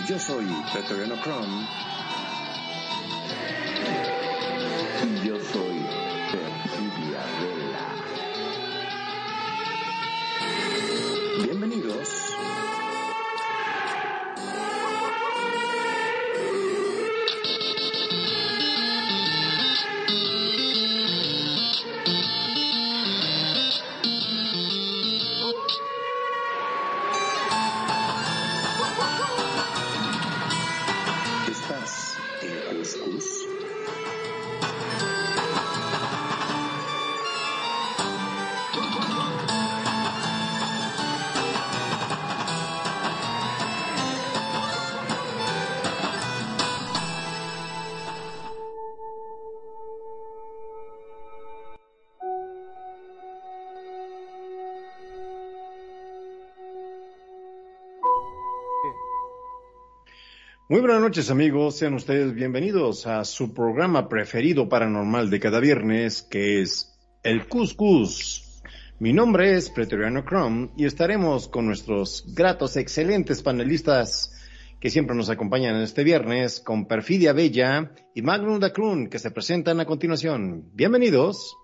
Yo soy Pretoriano Chrome. Muy buenas noches amigos, sean ustedes bienvenidos a su programa preferido paranormal de cada viernes, que es El Cuscus. Mi nombre es Pretoriano Chrome y estaremos con nuestros gratos, excelentes panelistas que siempre nos acompañan en este viernes, con Perfidia Bella y Magnum Dacrun, que se presentan a continuación. Bienvenidos.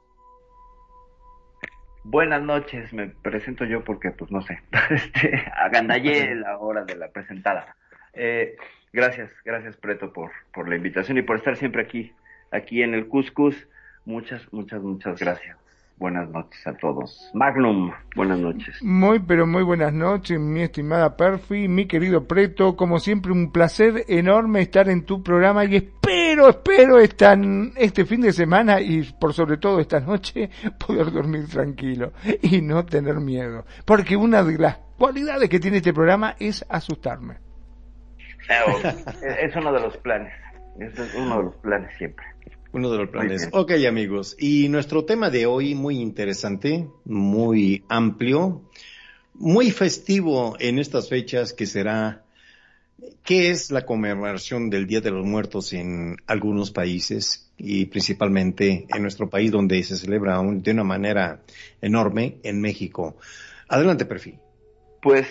Buenas noches, me presento yo porque, pues no sé, este, agandallé la hora de la presentada. Eh, gracias, gracias Preto por, por la invitación y por estar siempre aquí, aquí en el Cuscus. Muchas, muchas, muchas gracias. Buenas noches a todos. Magnum, buenas noches. Muy, pero muy buenas noches, mi estimada Perfi, mi querido Preto. Como siempre, un placer enorme estar en tu programa y espero, espero esta, este fin de semana y por sobre todo esta noche poder dormir tranquilo y no tener miedo. Porque una de las cualidades que tiene este programa es asustarme. Es uno de los planes. Es uno de los planes siempre. Uno de los planes. Ok, amigos. Y nuestro tema de hoy, muy interesante, muy amplio, muy festivo en estas fechas, que será, ¿qué es la conmemoración del Día de los Muertos en algunos países? Y principalmente en nuestro país, donde se celebra un- de una manera enorme, en México. Adelante, perfil. Pues,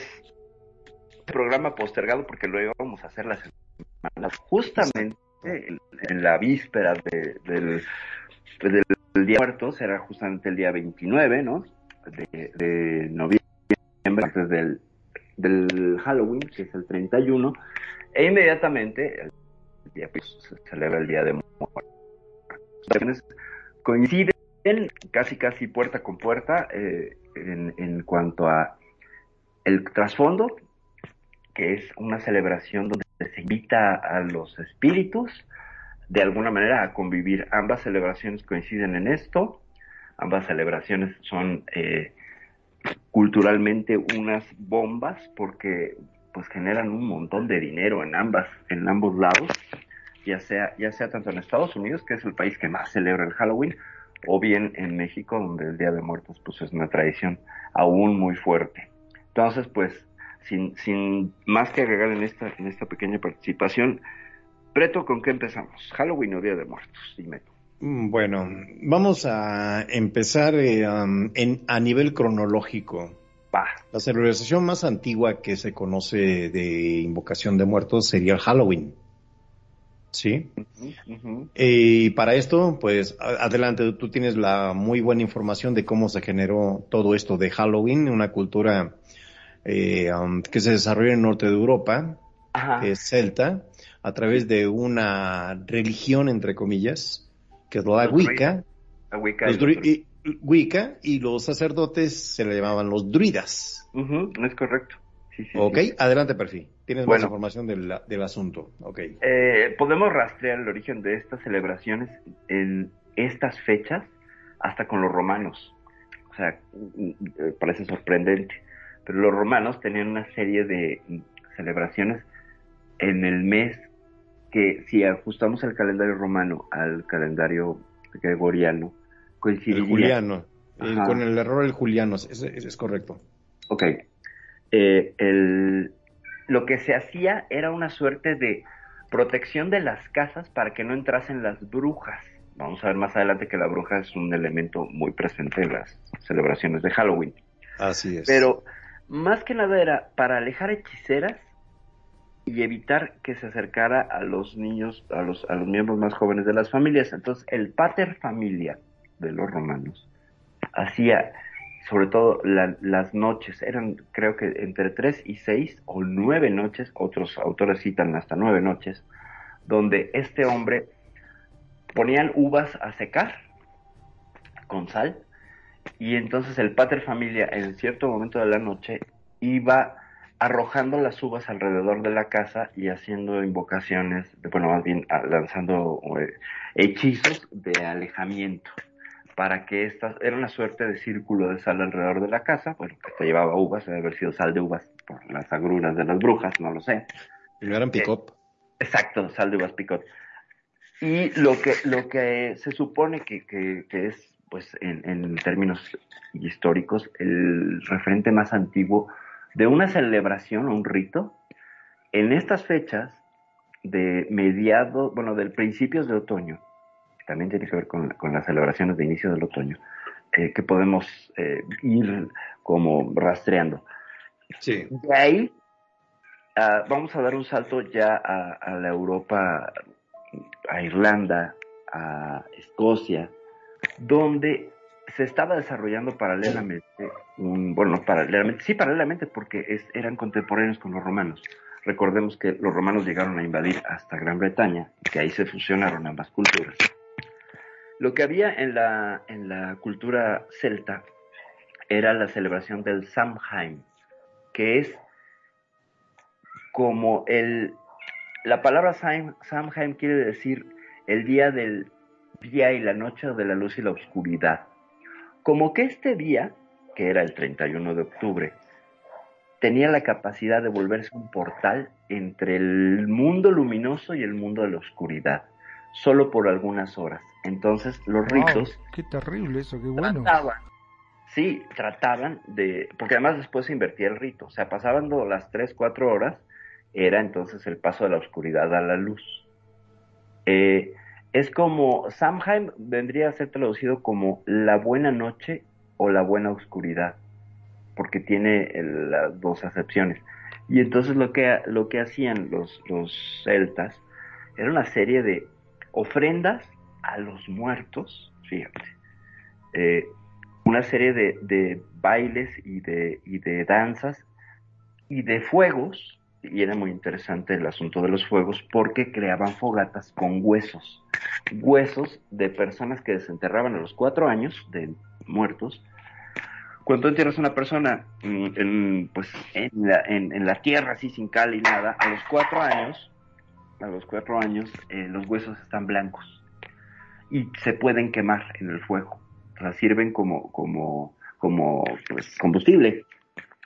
programa postergado porque lo íbamos a hacer la semana, justamente en, en la víspera de- del, del, del Día de Muertos, era justamente el día 29, ¿no? De, de noviembre, antes del, del Halloween, que es el 31, e inmediatamente el día, pues, se celebra el Día de Muertos. Coinciden casi casi puerta con puerta eh, en, en cuanto a el trasfondo, que es una celebración donde se invita a los espíritus de alguna manera a convivir. Ambas celebraciones coinciden en esto, ambas celebraciones son eh, culturalmente unas bombas porque pues generan un montón de dinero en ambas, en ambos lados, ya sea, ya sea tanto en Estados Unidos, que es el país que más celebra el Halloween, o bien en México, donde el Día de Muertos pues es una tradición aún muy fuerte. Entonces, pues, sin, sin más que agregar en esta, en esta pequeña participación, Preto, ¿con qué empezamos? ¿Halloween o Día de Muertos? Dime tú. Mm, Bueno, vamos a empezar eh, um, en, a nivel cronológico. Va. La celebración más antigua que se conoce de invocación de muertos sería el Halloween. ¿Sí? Ujú. Y para esto, pues adelante, tú tienes la muy buena información de cómo se generó todo esto de Halloween, una cultura eh, um, que se desarrolló en el norte de Europa, que es celta, a través de una religión, entre comillas, que es la Wicca. La Wicca Los y Wicca y los sacerdotes se le llamaban los druidas. Ujú, es correcto. Sí, sí, sí. Ok, adelante, perfil. Tienes más Bueno. información del, del asunto. Ok. Eh, podemos rastrear el origen de estas celebraciones en estas fechas hasta con los romanos. O sea, mm, eh, parece sorprendente, pero los romanos tenían una serie de celebraciones en el mes que si ajustamos el calendario romano al calendario gregoriano, El coincidiría. Juliano. Eh, Ajá. con el error el Juliano, es correcto. Ok. Eh, el, lo que se hacía era una suerte de protección de las casas para que no entrasen las brujas, vamos a ver más adelante que la bruja es un elemento muy presente en las celebraciones de Halloween. Así es. Pero más que nada era para alejar hechiceras y evitar que se acercara a los niños, a los, a los miembros más jóvenes de las familias. Entonces, el pater familia de los romanos hacía, sobre todo las noches, eran creo que entre tres y seis o nueve noches, otros autores citan hasta nueve noches, donde este hombre ponían uvas a secar con sal y entonces el pater familia en cierto momento de la noche iba arrojando las uvas alrededor de la casa y haciendo invocaciones, bueno, más bien ah, lanzando eh, hechizos de alejamiento para que esta era una suerte de círculo de sal alrededor de la casa, bueno, que te llevaba uvas, debe haber sido sal de uvas por las agruras de las brujas, no lo sé. Y no eran picot. exacto, sal de uvas picot. Y lo que, lo que se supone que, que, que es, pues, en, en, términos históricos, el referente más antiguo de una celebración o un rito, en estas fechas de mediados, bueno, del principios de otoño, también tiene que ver con, con las celebraciones de inicio del otoño, eh, que podemos eh, ir como rastreando. Sí. De ahí uh, vamos a dar un salto ya a, a, la Europa, a Irlanda, a Escocia, donde se estaba desarrollando paralelamente, un, bueno, paralelamente, sí, paralelamente, porque eran contemporáneos con los romanos. Recordemos que los romanos llegaron a invadir hasta Gran Bretaña, que ahí se fusionaron ambas culturas. Lo que había en la, en la cultura celta era la celebración del Samhain, que es como el... La palabra Sam, Samhain quiere decir el día del día y la noche de la luz y la oscuridad. Como que este día, que era el 31 de octubre, tenía la capacidad de volverse un portal entre el mundo luminoso y el mundo de la oscuridad, solo por algunas horas. Entonces los wow, ritos... Qué terrible eso, qué bueno. Trataban, sí, trataban de... Porque además después se invertía el rito, o sea, pasaban las 3, 4 horas, era entonces el paso de la oscuridad a la luz. Eh, es como, Samhain vendría a ser traducido como la buena noche o la buena oscuridad, porque tiene las dos acepciones. Y entonces lo que, lo que hacían los, los celtas era una serie de ofrendas a los muertos, fíjate, eh, una serie de, de bailes y de, y de danzas y de fuegos y era muy interesante el asunto de los fuegos porque creaban fogatas con huesos, huesos de personas que desenterraban a los cuatro años de muertos. Cuando entierras a una persona en, pues, en, la, en, la tierra así sin cal y nada, a los cuatro años, a los cuatro años eh, los huesos están blancos y se pueden quemar en el fuego, o sea, sirven como, como, como pues, combustible.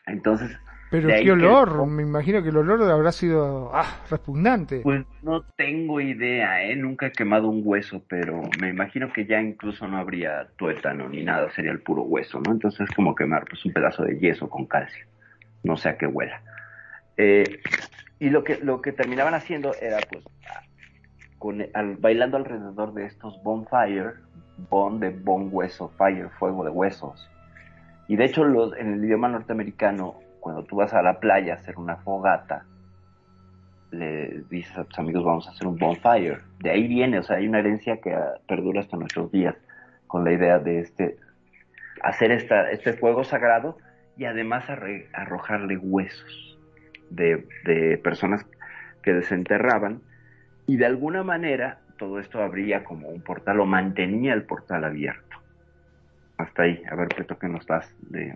Entonces, pero qué olor, que... me imagino que el olor habrá sido ah, repugnante. Pues no tengo idea, ¿eh? Nunca he quemado un hueso, pero me imagino que ya incluso no habría tuétano ni nada, sería el puro hueso, ¿no? Entonces es como quemar pues un pedazo de yeso con calcio, no sé a qué huela. Eh, y lo que, lo que terminaban haciendo era pues con, al, bailando alrededor de estos bonfire, bon de bon hueso, fire, fuego de huesos. Y de hecho los, en el idioma norteamericano cuando tú vas a la playa a hacer una fogata, le dices a tus amigos vamos a hacer un bonfire. De ahí viene, o sea, hay una herencia que perdura hasta nuestros días con la idea de este hacer esta, este fuego sagrado y además arrojarle huesos de, personas que desenterraban y de alguna manera todo esto abría como un portal o mantenía el portal abierto. Hasta ahí, a ver, Peto, que nos das de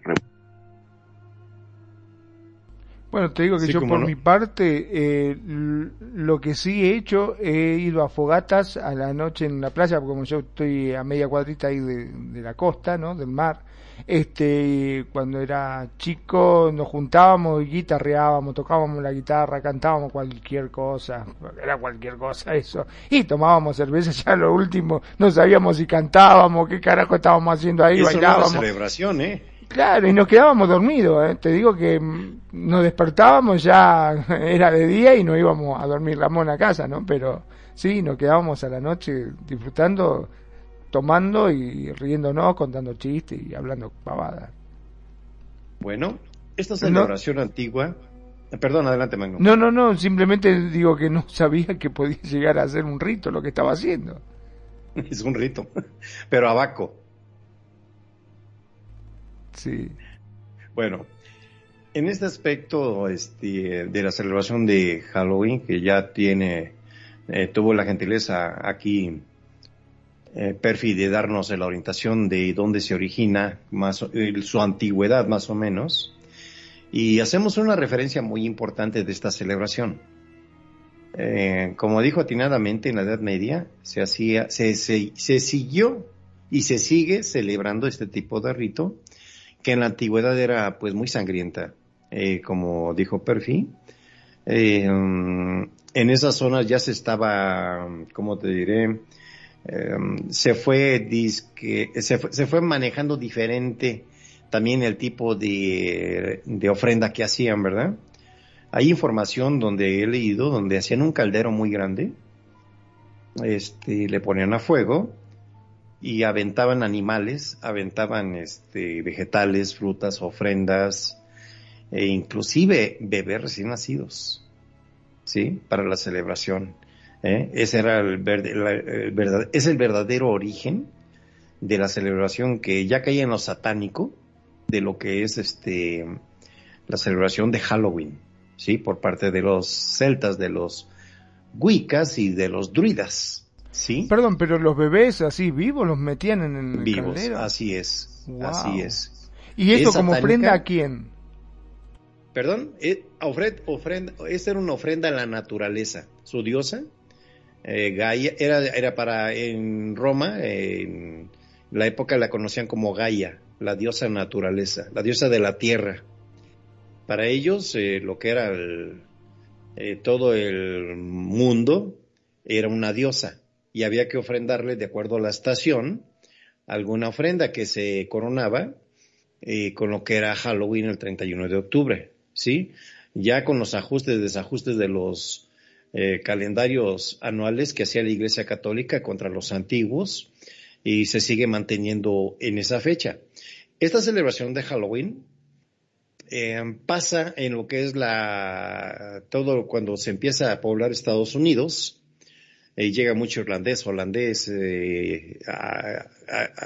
bueno, te digo que sí, yo por no. mi parte, eh, lo que sí he hecho, he ido a fogatas a la noche en la playa, porque como yo estoy a media cuadrita ahí de, de la costa, ¿no? Del mar. Este, cuando era chico nos juntábamos y guitarreábamos, tocábamos la guitarra, cantábamos cualquier cosa, era cualquier cosa eso, y tomábamos cerveza ya lo último, no sabíamos si cantábamos, qué carajo estábamos haciendo ahí, eso bailábamos. No celebración, ¿eh? Claro, y nos quedábamos dormidos. ¿eh? Te digo que nos despertábamos, ya era de día y no íbamos a dormir la mona a casa, ¿no? Pero sí, nos quedábamos a la noche disfrutando tomando y riéndonos, contando chistes y hablando pavadas. Bueno, esta celebración antigua. Perdón, adelante, Magno. No, no, no, simplemente digo que no sabía que podía llegar a ser un rito lo que estaba haciendo. Es un rito, pero abaco. Sí. Bueno, en este aspecto este, de la celebración de Halloween, que ya tiene, eh, tuvo la gentileza aquí, eh, de darnos la orientación de dónde se origina, más, su antigüedad más o menos, y hacemos una referencia muy importante de esta celebración. Eh, como dijo atinadamente en la Edad Media, se hacía, se, se, se siguió y se sigue celebrando este tipo de rito que en la antigüedad era pues muy sangrienta, eh, como dijo Perfi. Eh, en esas zonas ya se estaba, ¿cómo te diré? Eh, se, fue se, fue, se fue manejando diferente también el tipo de, de ofrenda que hacían, ¿verdad? Hay información donde he leído, donde hacían un caldero muy grande, este, le ponían a fuego, y aventaban animales, aventaban este, vegetales, frutas, ofrendas, e inclusive bebés recién nacidos, ¿sí? Para la celebración. ¿eh? Ese era el, verdad, es el verdadero origen de la celebración que ya caía en lo satánico de lo que es este la celebración de Halloween, ¿sí? Por parte de los celtas, de los wiccas y de los druidas. ¿Sí? Perdón, pero los bebés así vivos los metían en el vivos, así es, así es. ¿Y esto como ofrenda a quién? Perdón, eh, ofrenda, esta era una ofrenda a la naturaleza, su diosa, eh, Gaia, era, era para, en Roma, en la época la conocían como Gaia, la diosa naturaleza, la diosa de la tierra. Para ellos, eh, lo que era eh, todo el mundo era una diosa y había que ofrendarle de acuerdo a la estación alguna ofrenda que se coronaba eh, con lo que era Halloween el 31 de octubre, ¿sí? Ya con los ajustes, desajustes de los eh, calendarios anuales que hacía la Iglesia Católica contra los antiguos y se sigue manteniendo en esa fecha. Esta celebración de Halloween eh, pasa en lo que es la todo cuando se empieza a poblar Estados Unidos eh, llega mucho irlandés, holandés eh, a,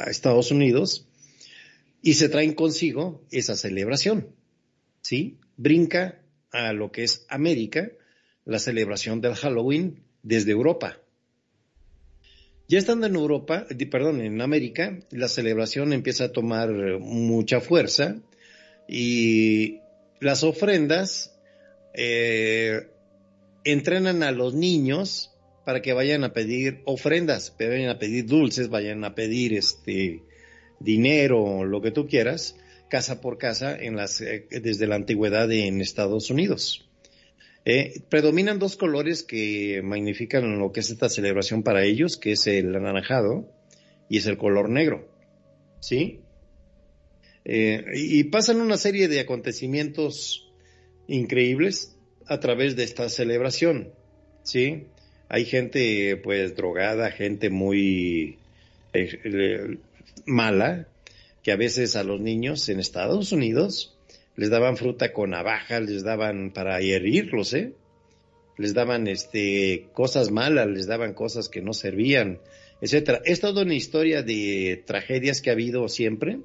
Estados Unidos y se traen consigo esa celebración, ¿sí? Brinca a lo que es América, la celebración del Halloween desde Europa. Ya estando en Europa, perdón, en América, la celebración empieza a tomar mucha fuerza y las ofrendas eh, entrenan a los niños para que vayan a pedir ofrendas, vayan a pedir dulces, vayan a pedir este dinero, lo que tú quieras, casa por casa en las, eh, desde la antigüedad en Estados Unidos. Eh, predominan dos colores que magnifican lo que es esta celebración para ellos, que es el anaranjado y es el color negro. ¿Sí? Eh, y pasan una serie de acontecimientos increíbles a través de esta celebración. ¿Sí? Hay gente pues drogada, gente muy eh, mala, que a veces a los niños en Estados Unidos les daban fruta con navaja, les daban para herirlos, ¿eh? Les daban este cosas malas, les daban cosas que no servían, etcétera. Es toda una historia de tragedias que ha habido siempre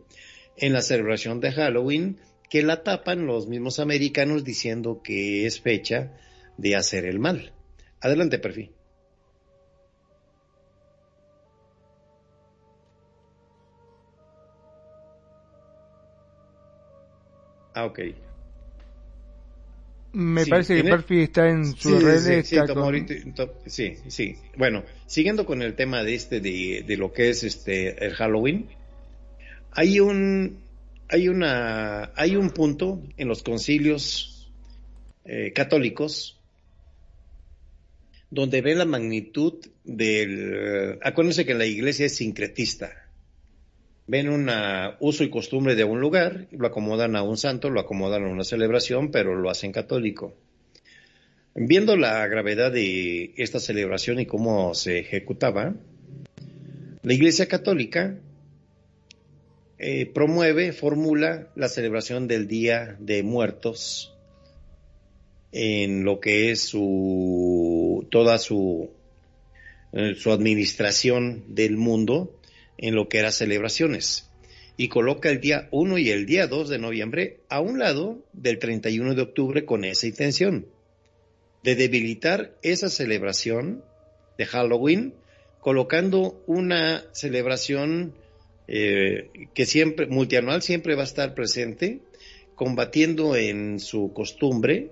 en la celebración de Halloween que la tapan los mismos americanos diciendo que es fecha de hacer el mal. Adelante, perfil. Ah, ok. Me parece que Perfi está en su red. Sí, sí, Bueno, siguiendo con el tema de este, de, de, lo que es este, el Halloween, hay un, hay una, hay un punto en los concilios eh, católicos donde ve la magnitud del... acuérdense que la iglesia es sincretista. Ven un uso y costumbre de un lugar, lo acomodan a un santo, lo acomodan a una celebración, pero lo hacen católico. Viendo la gravedad de esta celebración y cómo se ejecutaba, La Iglesia Católica eh, promueve, formula la celebración del Día de Muertos en lo que es su toda su eh, su administración del mundo en lo que era celebraciones. Y coloca el día 1 y el día 2 de noviembre a un lado del 31 de octubre con esa intención de debilitar esa celebración de Halloween colocando una celebración eh, que siempre, multianual, siempre va a estar presente, combatiendo en su costumbre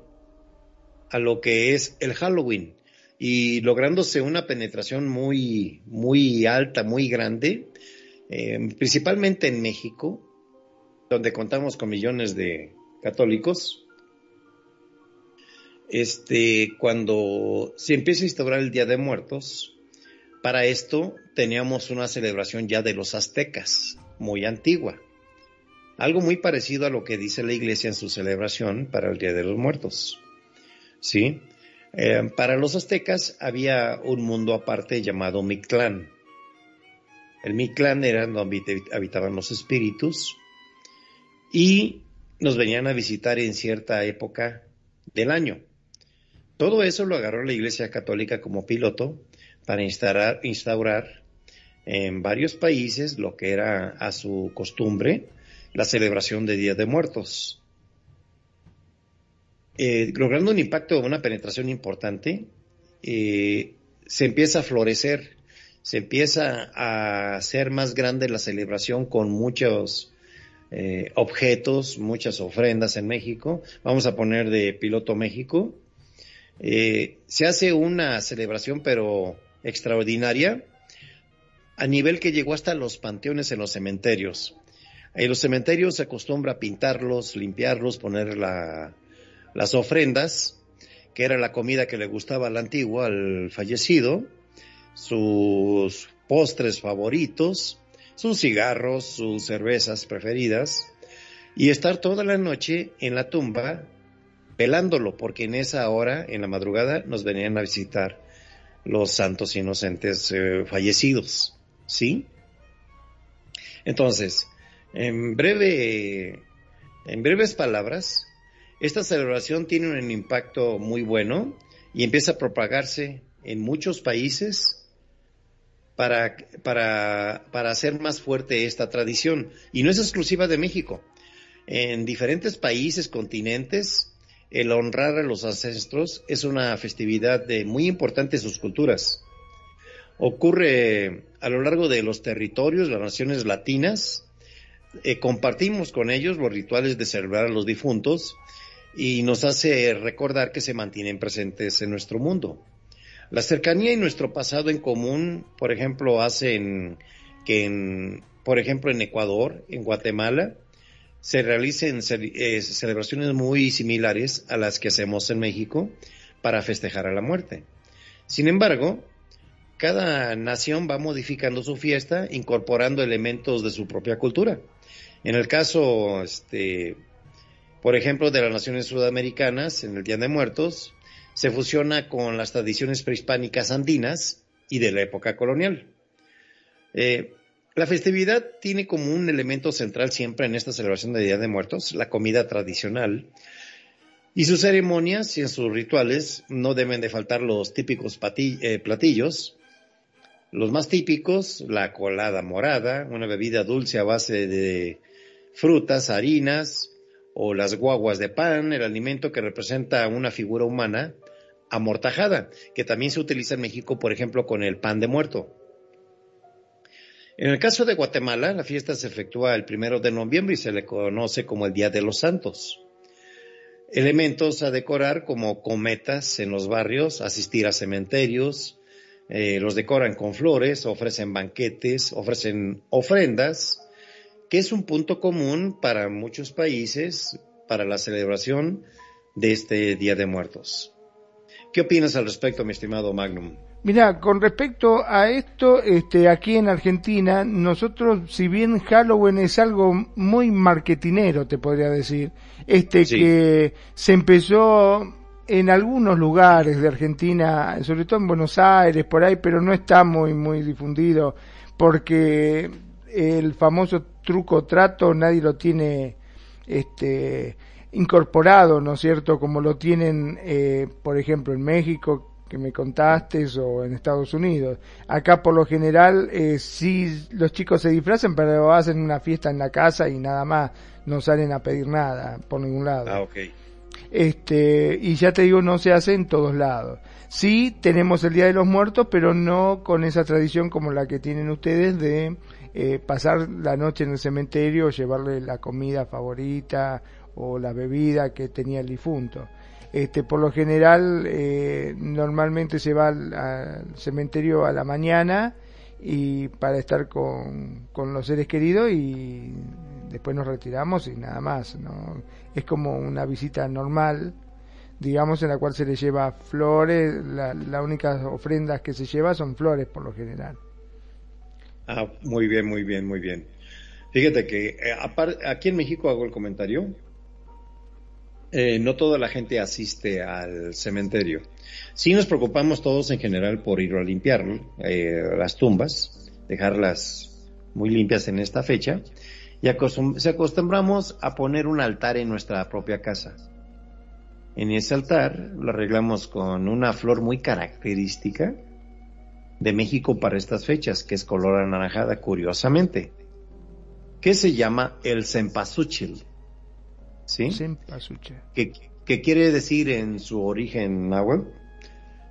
a lo que es el Halloween y lográndose una penetración muy, muy alta, muy grande, eh, principalmente en México, donde contamos con millones de católicos. Este, cuando se empieza a instaurar el Día de Muertos, para esto teníamos una celebración ya de los aztecas, muy antigua. Algo muy parecido a lo que dice la iglesia en su celebración para el Día de los Muertos. ¿Sí? Eh, para los aztecas había un mundo aparte llamado Mictlán. El Mictlán era donde habitaban los espíritus y nos venían a visitar en cierta época del año. Todo eso lo agarró la Iglesia Católica como piloto para instaurar, en varios países lo que era a su costumbre la celebración de Día de Muertos. Eh, logrando un impacto, una penetración importante, eh, se empieza a florecer, se empieza a hacer más grande la celebración con muchos eh, objetos, muchas ofrendas en México. Vamos a poner de piloto México. se hace una celebración, pero extraordinaria, a nivel que llegó hasta los panteones en los cementerios. En los cementerios se acostumbra a pintarlos, limpiarlos, poner las ofrendas, que era la comida que le gustaba al antiguo, al fallecido, sus postres favoritos, sus cigarros, sus cervezas preferidas, y estar toda la noche en la tumba velándolo, porque en esa hora, en la madrugada, nos venían a visitar los santos inocentes eh, fallecidos, ¿sí? Entonces, en breve, en breves palabras, esta celebración tiene un impacto muy bueno y empieza a propagarse en muchos países para, para, para hacer más fuerte esta tradición. Y no es exclusiva de México. En diferentes países, continentes, el honrar a los ancestros es una festividad de, muy importante en sus culturas. Ocurre a lo largo de los territorios, las naciones latinas, eh, compartimos con ellos los rituales de celebrar a los difuntos y nos hace recordar que se mantienen presentes en nuestro mundo. La cercanía y nuestro pasado en común, por ejemplo, hacen que, en, por ejemplo, en Ecuador, en Guatemala, se realicen eh, celebraciones muy similares a las que hacemos en México para festejar a la muerte. Sin embargo, cada nación va modificando su fiesta incorporando elementos de su propia cultura. En el caso, este, por ejemplo, de las naciones sudamericanas, en el Día de Muertos, se fusiona con las tradiciones prehispánicas andinas y de la época colonial. Eh, la festividad tiene como un elemento central siempre en esta celebración de Día de Muertos la comida tradicional. Y sus ceremonias y en sus rituales no deben de faltar los típicos eh, platillos. Los más típicos, la colada morada, una bebida dulce a base de frutas, harinas, o las guaguas de pan, el alimento que representa una figura humana amortajada, que también se utiliza en México, por ejemplo, con el pan de muerto. En el caso de Guatemala, la fiesta se efectúa el primero de noviembre y se le conoce como el Día de los Santos. Elementos a decorar como cometas en los barrios, asistir a cementerios, eh, los decoran con flores, ofrecen banquetes, ofrecen ofrendas, que es un punto común para muchos países para la celebración de este Día de Muertos. ¿Qué opinas al respecto, mi estimado Magnum? Mira, con respecto a esto, este, aquí en Argentina, nosotros, si bien Halloween es algo muy marketinero, te podría decir, este que se empezó en algunos lugares de Argentina, sobre todo en Buenos Aires, por ahí, pero no está muy, muy difundido porque el famoso truco trato nadie lo tiene este incorporado, ¿no es cierto? Como lo tienen, eh, por ejemplo, en México, que me contaste, o en Estados Unidos. Acá, por lo general, eh, sí los chicos se disfrazan, pero hacen una fiesta en la casa y nada más, no salen a pedir nada por ningún lado. Ah, ok. Este, y ya te digo, no se hace en todos lados. Sí tenemos el Día de los Muertos, pero no con esa tradición como la que tienen ustedes de eh, pasar la noche en el cementerio, llevarle la comida favorita o la bebida que tenía el difunto. Este, por lo general, eh, normalmente se va al, cementerio a la mañana y para estar con, con los seres queridos y después nos retiramos y nada más. ¿no? Es como una visita normal, digamos, en la cual se le lleva flores. Las la únicas ofrendas que se lleva son flores por lo general. Ah, muy bien, muy bien, muy bien. Fíjate que eh, aquí en México hago el comentario eh, no toda la gente asiste al cementerio. Sí nos preocupamos todos en general por ir a limpiar eh, las tumbas, dejarlas muy limpias en esta fecha, y se acostumbramos a poner un altar en nuestra propia casa. En ese altar lo arreglamos con una flor muy característica de México para estas fechas, que es color anaranjada, curiosamente, que se llama el cempasúchil. ¿Sí? Que, quiere decir en su origen náhuatl,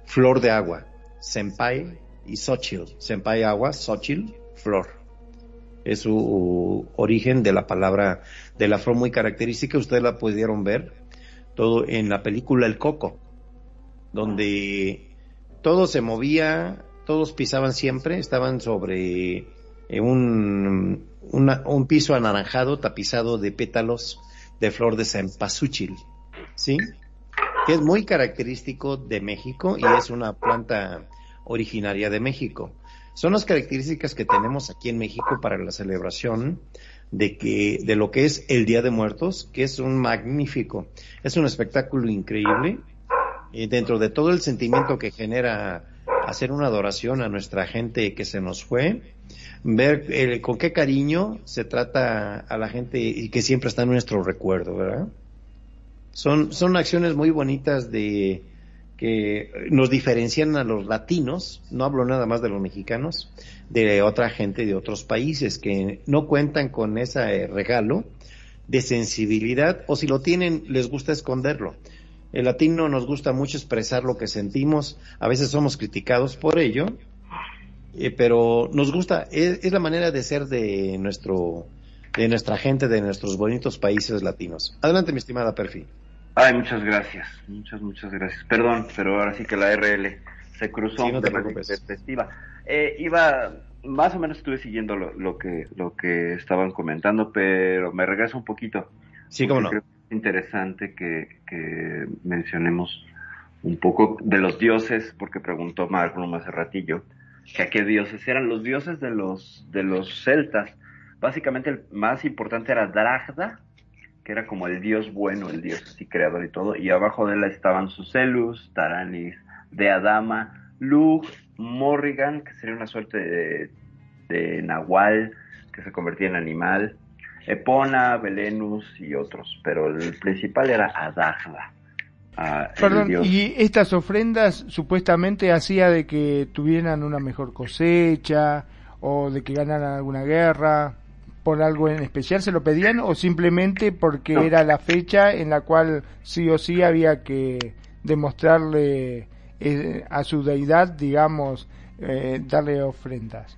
flor de agua, senpai y xochil. Senpai agua, xochil, flor. Es su origen de la palabra, de la flor muy característica, ustedes la pudieron ver todo en la película El Coco, donde todo se movía, todos pisaban siempre, estaban sobre eh, un, un piso anaranjado tapizado de pétalos de flor de cempasúchil, ¿sí? Que es muy característico de México y es una planta originaria de México. Son las características que tenemos aquí en México para la celebración de que de lo que es el Día de Muertos, que es un magnífico, es un espectáculo increíble y dentro de todo el sentimiento que genera hacer una adoración a nuestra gente que se nos fue, ver eh, con qué cariño se trata a la gente y que siempre está en nuestro recuerdo, ¿verdad? Son, son acciones muy bonitas de que nos diferencian a los latinos, no hablo nada más de los mexicanos, de otra gente de otros países que no cuentan con ese regalo de sensibilidad o si lo tienen les gusta esconderlo. El latino nos gusta mucho expresar lo que sentimos, a veces somos criticados por ello, eh, pero nos gusta, es, la manera de ser de nuestro, de nuestra gente, de nuestros bonitos países latinos. Adelante, mi estimada Perfi. Ay, muchas gracias, muchas, muchas gracias. Perdón, pero ahora sí que la RL se cruzó sí, no te perspectiva. Eh, iba, más o menos estuve siguiendo lo, que, lo que estaban comentando, pero me regreso un poquito. Sí, cómo no. Creo que es interesante que, que mencionemos un poco de los dioses, porque preguntó Marco hace ratillo que a qué dioses eran los dioses de los de los celtas. Básicamente el más importante era Dragda, que era como el dios bueno, el dios así creador y todo, y abajo de él estaban Sucelus, Taranis, Deadama, Lug, Morrigan, que sería una suerte de, de nahual que se convertía en animal, Epona, Belenus y otros, pero el principal era Adagda. Perdón, y estas ofrendas supuestamente hacía de que tuvieran una mejor cosecha o de que ganaran alguna guerra por algo en especial se lo pedían o simplemente porque era la fecha en la cual sí o sí había que demostrarle eh, a su deidad, digamos, eh, darle ofrendas.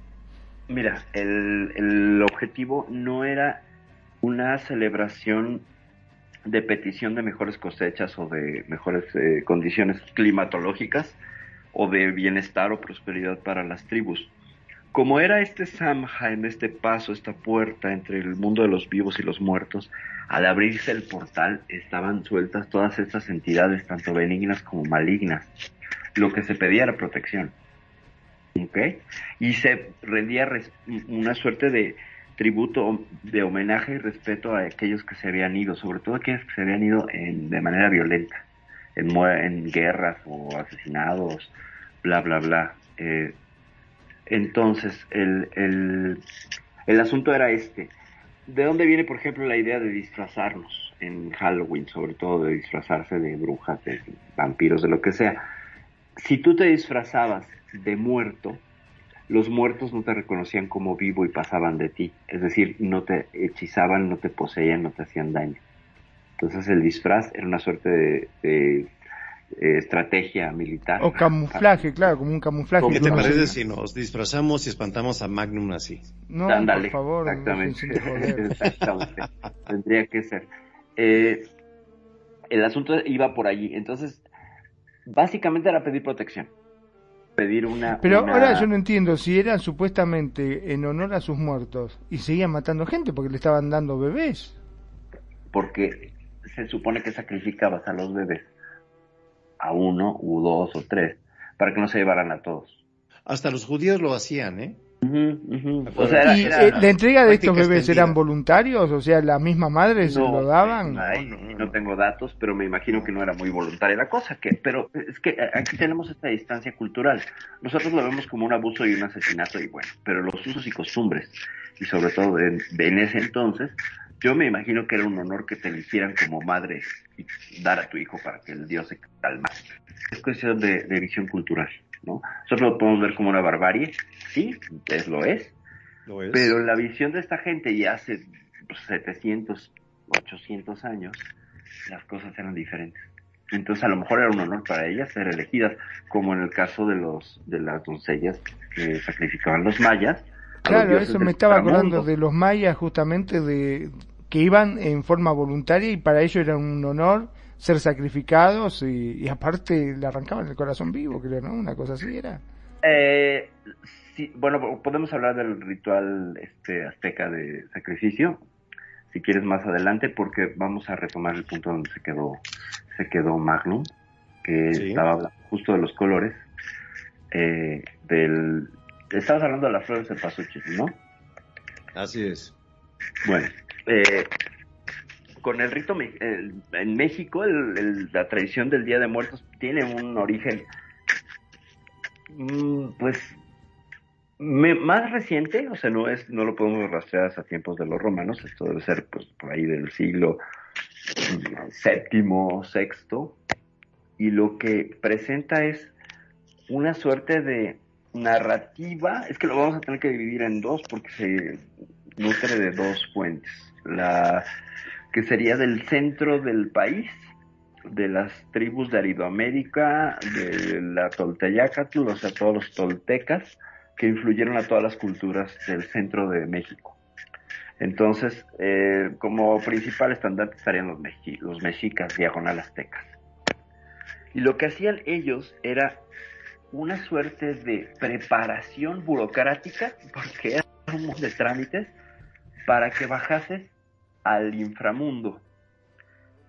Mira, el, el objetivo no era una celebración de petición de mejores cosechas o de mejores eh, condiciones climatológicas o de bienestar o prosperidad para las tribus. Como era este Samhain, este paso, esta puerta entre el mundo de los vivos y los muertos, al abrirse el portal estaban sueltas todas estas entidades, tanto benignas como malignas. Lo que se pedía era protección. ¿Ok? Y se rendía una suerte de, tributo de homenaje y respeto a aquellos que se habían ido, sobre todo aquellos que se habían ido en, de manera violenta, en, en guerras o asesinados, bla, bla, bla. Eh, Entonces, el, el, el asunto era este. ¿De dónde viene, por ejemplo, la idea de disfrazarnos en Halloween, sobre todo de disfrazarse de brujas, de vampiros, de lo que sea? Si tú te disfrazabas de muerto, los muertos no te reconocían como vivo y pasaban de ti. Es decir, no te hechizaban, no te poseían, no te hacían daño. Entonces el disfraz era una suerte de, de, eh, estrategia militar. O camuflaje, claro, como un camuflaje. ¿Qué te parece si nos disfrazamos y espantamos a Magnum así? No, por favor. Exactamente. Tendría que ser. Eh, el asunto iba por allí. Entonces, básicamente era pedir protección. Pedir una. Pero una- ahora yo no entiendo si eran supuestamente en honor a sus muertos y seguían matando gente porque le estaban dando bebés. Porque se supone que sacrificabas a los bebés. A uno, u dos, o tres. Para que no se llevaran a todos. Hasta los judíos lo hacían, ¿eh? O sea, era, ¿Y era- eh, la entrega de estos bebés extendida. eran voluntarios? O sea, la misma madre se lo daban. ay, No, tengo datos, pero me imagino que no era muy voluntaria la cosa. Que, pero es que aquí tenemos esta distancia cultural. Nosotros lo vemos como un abuso y un asesinato y bueno, pero los usos y costumbres, y sobre todo en, en ese entonces, yo me imagino que era un honor que te eligieran como madre y dar a tu hijo para que el Dios se calmara. Es cuestión de, de visión cultural, ¿no? Nosotros lo podemos ver como una barbarie, sí, es lo es, Lo es. pero la visión de esta gente ya hace pues, 700, 800 años, las cosas eran diferentes. Entonces a lo mejor era un honor para ellas ser elegidas, como en el caso de los de las doncellas que sacrificaban los mayas. los Claro, eso me estaba acordando de los mayas justamente de que iban en forma voluntaria y para ellos era un honor ser sacrificados y, y aparte le arrancaban el corazón vivo, creo, ¿no? Una cosa así era. Eh, sí, bueno, podemos hablar del ritual este azteca de sacrificio, si quieres más adelante, porque vamos a retomar el punto donde se quedó, se quedó Magnum, que Sí. estaba hablando justo de los colores, eh, del, estabas hablando de las flores de pasuchil, ¿no? Así es. Bueno, eh, con el rito el- en México, el- la tradición del Día de Muertos tiene un origen, mm, pues, más reciente, o sea, no es, no lo podemos rastrear hasta tiempos de los romanos, esto debe ser, pues, por ahí del siglo mm, séptimo, sexto, y lo que presenta es una suerte de narrativa, es que lo vamos a tener que dividir en dos porque se nutre de dos fuentes. La que sería del centro del país, de las tribus de Aridoamérica, de la Tolteyacatl, o sea, todos los toltecas, que influyeron a todas las culturas del centro de México. Entonces, eh, como principal estandarte estarían los, mexi- los mexicas, diagonal aztecas. Y lo que hacían ellos era una suerte de preparación burocrática, porque era un de trámites, para que bajases al inframundo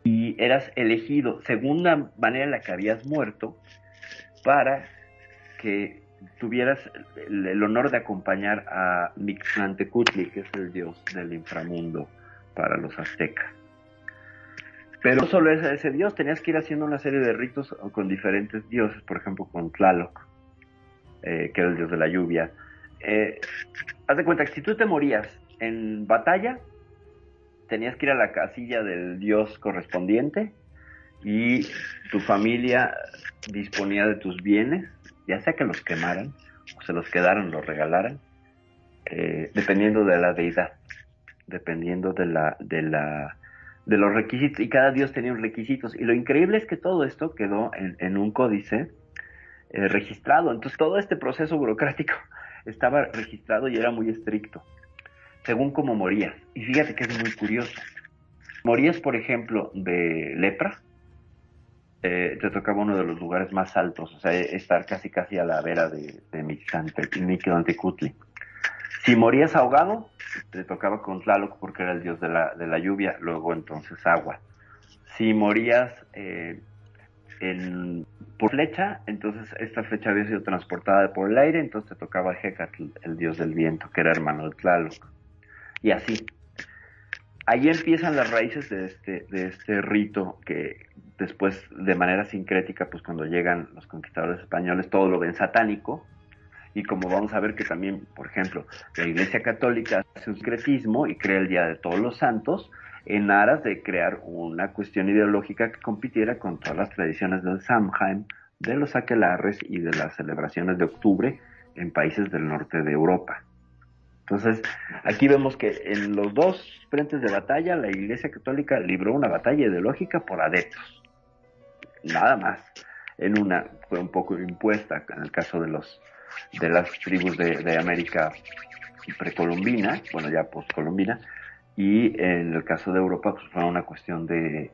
y eras elegido según la manera en la que habías muerto para que tuvieras el, honor de acompañar a Mictlantecutli, que es el dios del inframundo para los aztecas. Pero no solo ese, ese dios, tenías que ir haciendo una serie de ritos con diferentes dioses, por ejemplo con Tlaloc, eh, que era el dios de la lluvia. Eh, haz de cuenta que si tú te morías en batalla, tenías que ir a la casilla del dios correspondiente y tu familia disponía de tus bienes, ya sea que los quemaran o se los quedaran, los regalaran, eh, dependiendo de la deidad, dependiendo de la, de la, de los requisitos, y cada dios tenía requisitos. Y lo increíble es que todo esto quedó en, en un códice eh, registrado. Entonces todo este proceso burocrático estaba registrado y era muy estricto, según cómo morías. Y fíjate que es muy curioso. Morías, por ejemplo, de lepra, eh, te tocaba uno de los lugares más altos, o sea, estar casi casi a la vera de, de Mictlantecutli. Si morías ahogado, te tocaba con Tlaloc porque era el dios de la, de la lluvia, luego entonces agua. Si morías eh, por flecha, entonces esta flecha había sido transportada por el aire, entonces te tocaba Hecatl, el dios del viento, que era hermano de Tlaloc. Y así. Ahí empiezan las raíces de este, de este rito que después, de manera sincrética, pues cuando llegan los conquistadores españoles, todo lo ven satánico Y como vamos a ver que también, por ejemplo, la Iglesia Católica hace un secretismo y crea el Día de Todos los Santos en aras de crear una cuestión ideológica que compitiera con todas las tradiciones del Samhain, de los aquelarres y de las celebraciones de octubre en países del norte de Europa. Entonces, aquí vemos que en los dos frentes de batalla, la Iglesia Católica libró una batalla ideológica por adeptos. Nada más. En una fue un poco impuesta, en el caso de los de las tribus de, América precolombina, bueno, ya postcolombina, y en el caso de Europa, pues fue una cuestión de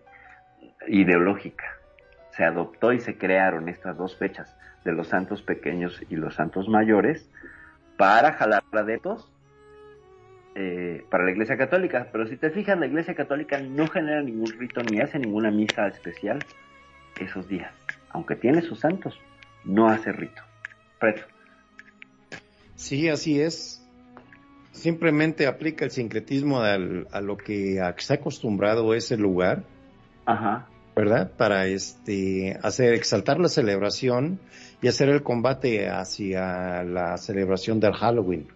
ideológica. Se adoptó y se crearon estas dos fechas de los santos pequeños y los santos mayores para jalar adeptos eh, para la Iglesia Católica. Pero si te fijas, la Iglesia Católica no genera ningún rito ni hace ninguna misa especial esos días. Aunque tiene sus santos, no hace rito. Preto. Sí, así es. Simplemente aplica el sincretismo a lo que se ha acostumbrado ese lugar. Ajá. ¿Verdad? Para este hacer exaltar la celebración y hacer el combate hacia la celebración del Halloween.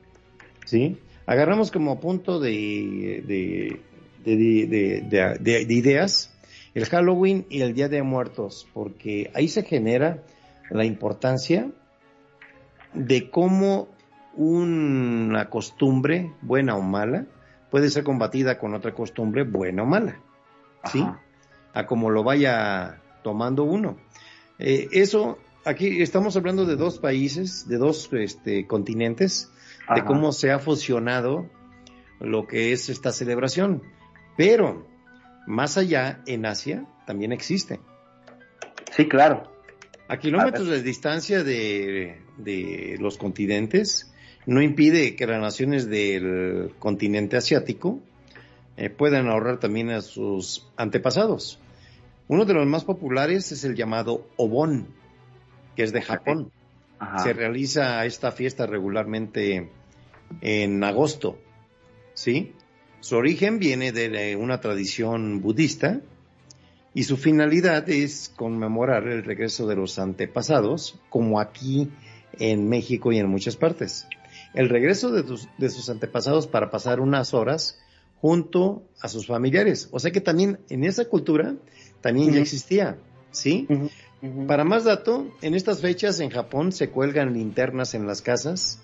¿Sí? Agarramos como punto de, de, de, ideas el Halloween y el Día de Muertos, porque ahí se genera la importancia de cómo una costumbre, buena o mala, puede ser combatida con otra costumbre, buena o mala. ¿Sí? A como lo vaya tomando uno. Eh, eso, aquí estamos hablando de dos países, de dos este, continentes, de cómo se ha fusionado lo que es esta celebración. Pero más allá, en Asia, también existe. Sí, claro. A kilómetros de distancia de, de, los continentes, no impide que las naciones del continente asiático eh, puedan ahorrar también a sus antepasados. Uno de los más populares es el llamado Obon, que es de Japón. Se realiza esta fiesta regularmente en agosto, ¿sí? Su origen viene de una tradición budista y su finalidad es conmemorar el regreso de los antepasados, como aquí en México y en muchas partes. El regreso de, sus antepasados para pasar unas horas junto a sus familiares. O sea que también en esa cultura también ya existía, ¿sí? Para más dato, en estas fechas en Japón se cuelgan linternas en las casas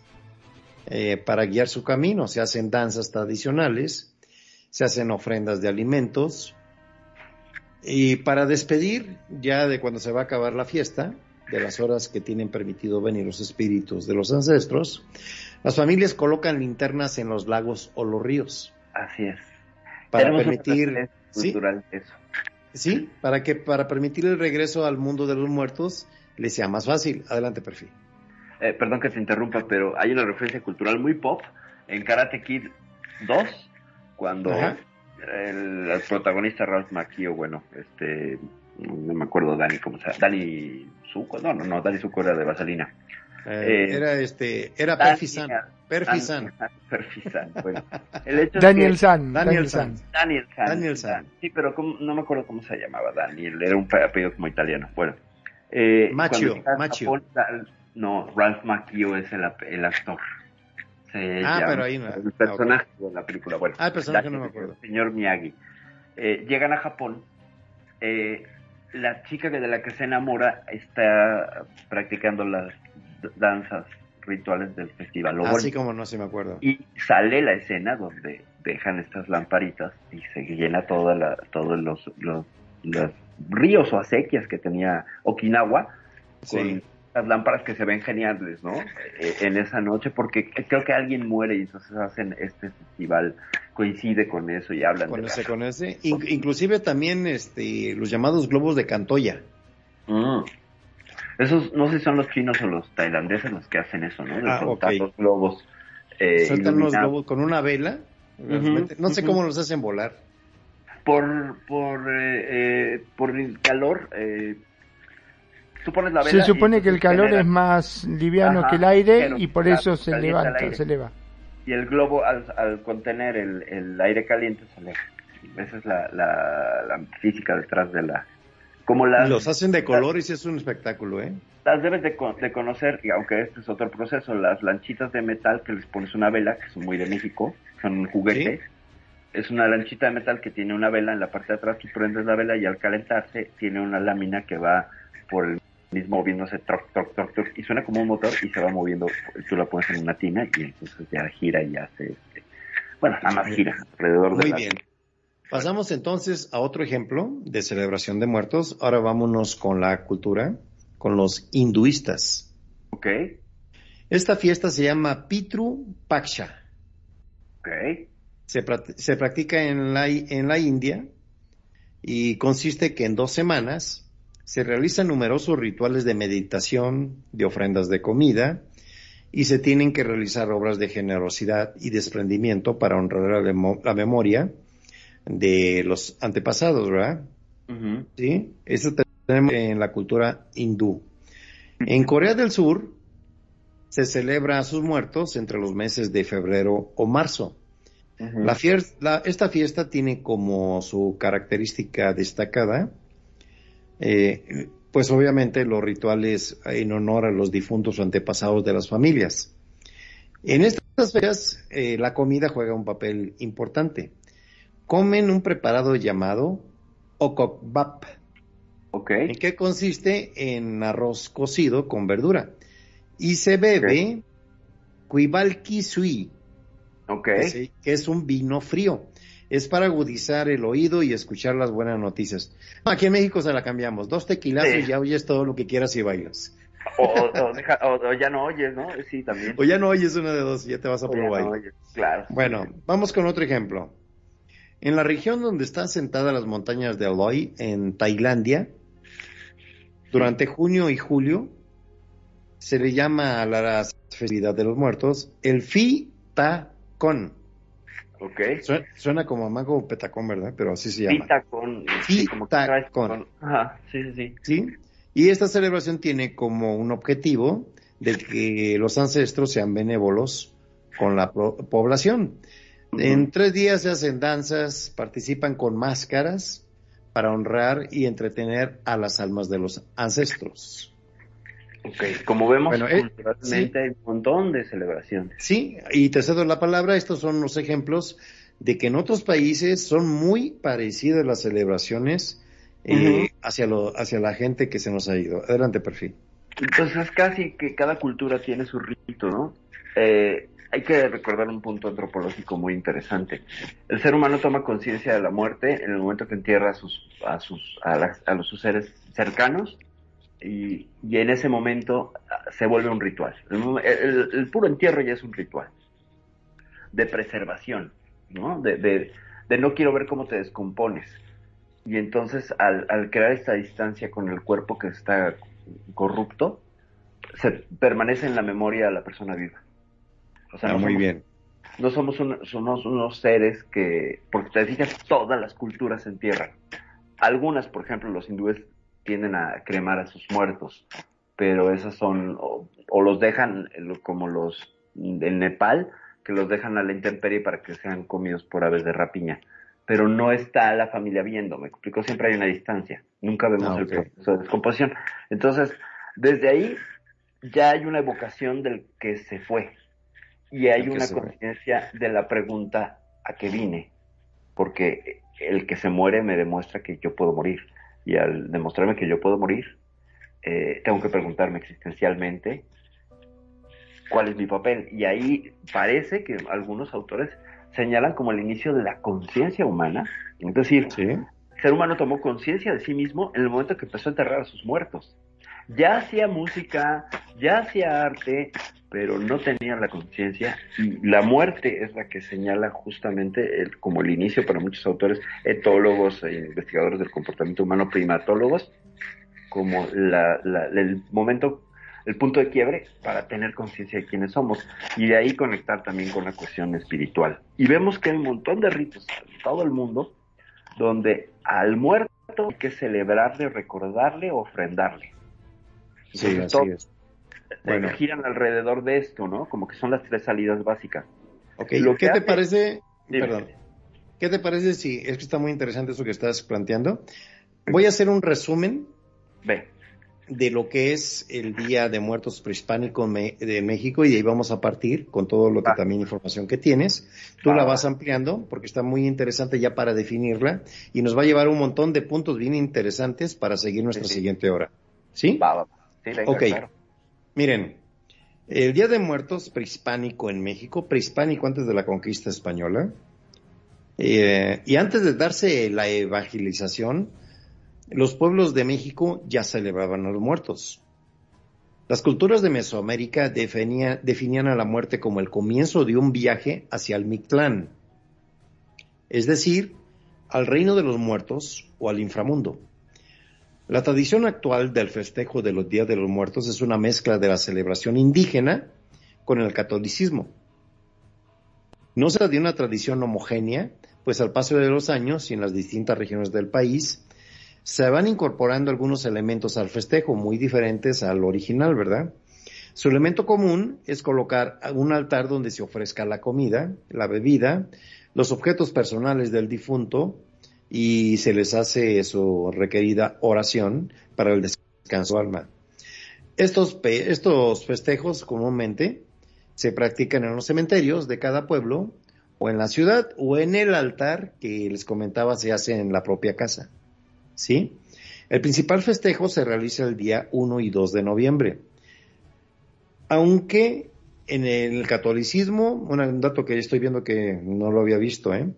eh, para guiar su camino, se hacen danzas tradicionales, se hacen ofrendas de alimentos y para despedir ya de cuando se va a acabar la fiesta, de las horas que tienen permitido venir los espíritus de los ancestros, las familias colocan linternas en los lagos o los ríos. Así es. Para permitir cultural eso. Sí, para que para permitir el regreso al mundo de los muertos les sea más fácil. Adelante, perfil. Eh, perdón que te interrumpa, pero hay una referencia cultural muy pop en Karate Kid 2, cuando el, protagonista Ralph Macchio, bueno, este, no me acuerdo Dani, ¿cómo se llama? Dani Zuko, no, no, no, Dani Zuko era de Vaselina. Eh, eh, era este, era Perfisan. Perfisan. Perfisan, bueno. Daniel San. Daniel San. Daniel San. Daniel San. Sí, pero no me acuerdo cómo se llamaba Daniel, era un apellido como italiano. Bueno. Eh, Machio, Machio. no, Ralph Macchio es el, el actor. ah, pero ahí no. El personaje de la película. Bueno, ah, el personaje no me acuerdo. El señor Miyagi. Eh, llegan a Japón. Eh, la chica de la que se enamora está practicando las danzas rituales del festival. Así como no se me acuerdo. Y sale la escena donde dejan estas lamparitas y se llena toda la, todos los, los, ríos o acequias que tenía Okinawa con las lámparas que se ven geniales, ¿no? Eh, en esa noche, porque creo que alguien muere y entonces hacen este festival, coincide con eso y hablan con ese, con ese. inclusive también este, los llamados globos de Cantoya. Mm. Esos, no sé si son los chinos o los tailandeses los que hacen eso, ¿no? De ah, soltar los globos. Eh, Sueltan los globos con una vela. no sé cómo los hacen volar. Por, por, eh, eh, por el calor, eh, pones la vela se supone que el calor es más liviano que el aire y por eso se levanta, se eleva. Y el globo al, al contener el, el, aire caliente se eleva. Esa es la, la, la, física detrás de la Como las, Los hacen de colores y es un espectáculo, ¿eh? las debes de, de conocer, y aunque este es otro proceso, las lanchitas de metal que les pones una vela, que son muy de México, son un juguete. Es una lanchita de metal que tiene una vela en la parte de atrás, tú prendes la vela y al calentarse tiene una lámina que va por el mismo moviéndose troc, troc, troc, troc, y suena como un motor y se va moviendo, tú la pones en una tina y entonces ya gira y hace, este, bueno, nada más gira alrededor de Muy la... bien. Pasamos entonces a otro ejemplo de celebración de muertos. Ahora vámonos con la cultura, con los hinduistas. Ok, Esta fiesta se llama Pitru Paksha. ok, Se, practica en la, en la India y consiste que en dos semanas se realizan numerosos rituales de meditación, de ofrendas de comida y se tienen que realizar obras de generosidad y desprendimiento para honrar la memoria de los antepasados, ¿verdad? ¿sí? Eso tenemos en la cultura hindú. En Corea del Sur se celebra a sus muertos entre los meses de febrero o marzo. La fier- la- esta fiesta tiene como su característica destacada, eh, pues obviamente los rituales en honor a los difuntos o antepasados de las familias. En estas fechas eh, la comida juega un papel importante. Comen un preparado llamado okokbap, Ok, ¿En qué consiste? En arroz cocido con verdura. Y se bebe Cuibalqui Sui, ok, que, es un vino frío. Es para agudizar el oído y escuchar las buenas noticias. Aquí en México se la cambiamos. Dos tequilazos Sí. y ya oyes todo lo que quieras y bailas. o, o- o deja- o- ya no oyes, ¿no? Sí, también. O ya no oyes una de dos y ya te vas a puro no claro. Bueno, vamos con otro ejemplo. En la región donde están sentadas las montañas de Aloi, en Tailandia, durante junio y julio, se le llama a la festividad de los muertos el Fi Ta Con. Ok. Suena, suena como mago petacón, ¿verdad? Pero así se llama. Pita con. sí, como con. Ajá, sí, sí, sí. ¿Sí? Y esta celebración tiene como un objetivo de que los ancestros sean benévolos con la población. En tres días se hacen danzas, participan con máscaras para honrar y entretener a las almas de los ancestros. Ok, como vemos, Bueno, eh, culturalmente hay un montón de celebraciones. Sí, y te cedo la palabra, estos son los ejemplos de que en otros países son muy parecidas las celebraciones eh, Ujú. hacia, lo, hacia la gente que se nos ha ido. Adelante, perfil. Entonces es casi que cada cultura tiene su rito, ¿no? Eh, hay que recordar un punto antropológico muy interesante. El ser humano toma conciencia de la muerte en el momento que entierra a sus, a sus, a, las- a los sus seres cercanos y, y en ese momento ah, se vuelve un ritual. El, el puro entierro ya es un ritual de preservación, ¿no? De, de, de no quiero ver cómo te descompones. Y entonces al, al crear esta distancia con el cuerpo que está corrupto, se permanece en la memoria de la persona viva. O sea, Ah, no muy somos- bien. no somos, un- somos unos seres que, porque te fijas, todas las culturas se entierran. Algunas, por ejemplo, los hindúes tienden a cremar a sus muertos, pero esas son, o, o los dejan eh, como los en Nepal, que los dejan a la intemperie para que sean comidos por aves de rapiña. Pero no está la familia viendo, me explico, siempre hay una distancia, nunca vemos Ah, el proceso de descomposición. Entonces, desde ahí ya hay una evocación del que se fue y hay una conciencia de la pregunta a qué vine, porque el que se muere me demuestra que yo puedo morir. Y al demostrarme que yo puedo morir, eh, tengo que preguntarme existencialmente cuál es mi papel y ahí parece que algunos autores señalan como el inicio de la conciencia humana, es decir, Sí. el ser humano tomó conciencia de sí mismo en el momento que empezó a enterrar a sus muertos. Ya hacía música, ya hacía arte, pero no tenía la conciencia y la muerte es la que señala justamente el- como el inicio para muchos autores, etólogos e investigadores del comportamiento humano, primatólogos, como la- la- el momento, el punto de quiebre para tener conciencia de quiénes somos y de ahí conectar también con la cuestión espiritual. Y vemos que hay un montón de ritos en todo el mundo donde al muerto hay que celebrarle, recordarle, ofrendarle. Sí, Entonces, así todo- es. Bueno. giran alrededor de esto, ¿no? Como que son las tres salidas básicas. Ok, Lo ¿qué te parece? Dime. Perdón. ¿Qué te parece si es que está muy interesante eso que estás planteando? Voy a hacer un resumen Ve. de lo que es el Día de Muertos Prehispánico de México y de ahí vamos a partir con todo lo que también información que tienes. Tú la va. vas ampliando porque está muy interesante ya para definirla y nos va a llevar un montón de puntos bien interesantes para seguir nuestra Sí, sí. siguiente hora. ¿Sí? Va, va. Sí, venga, Ok. claro. Miren, el Día de Muertos prehispánico en México, prehispánico antes de la conquista española, eh, y antes de darse la evangelización, los pueblos de México ya celebraban a los muertos. Las culturas de Mesoamérica definía- definían a la muerte como el comienzo de un viaje hacia el Mictlán, es decir, al reino de los muertos o al inframundo. La tradición actual del festejo de los Días de los Muertos es una mezcla de la celebración indígena con el catolicismo. No se de una tradición homogénea, pues al paso de los años y en las distintas regiones del país se van incorporando algunos elementos al festejo muy diferentes al original, ¿verdad? Su elemento común es colocar un altar donde se ofrezca la comida, la bebida, los objetos personales del difunto y se les hace su requerida oración para el descanso del alma. Estos, estos festejos comúnmente se practican en los cementerios de cada pueblo o en la ciudad o en el altar que les comentaba se hace en la propia casa. ¿Sí? El principal festejo se realiza el día 1 y 2 de noviembre. Aunque en el catolicismo, un dato que estoy viendo que no lo había visto, ¿eh?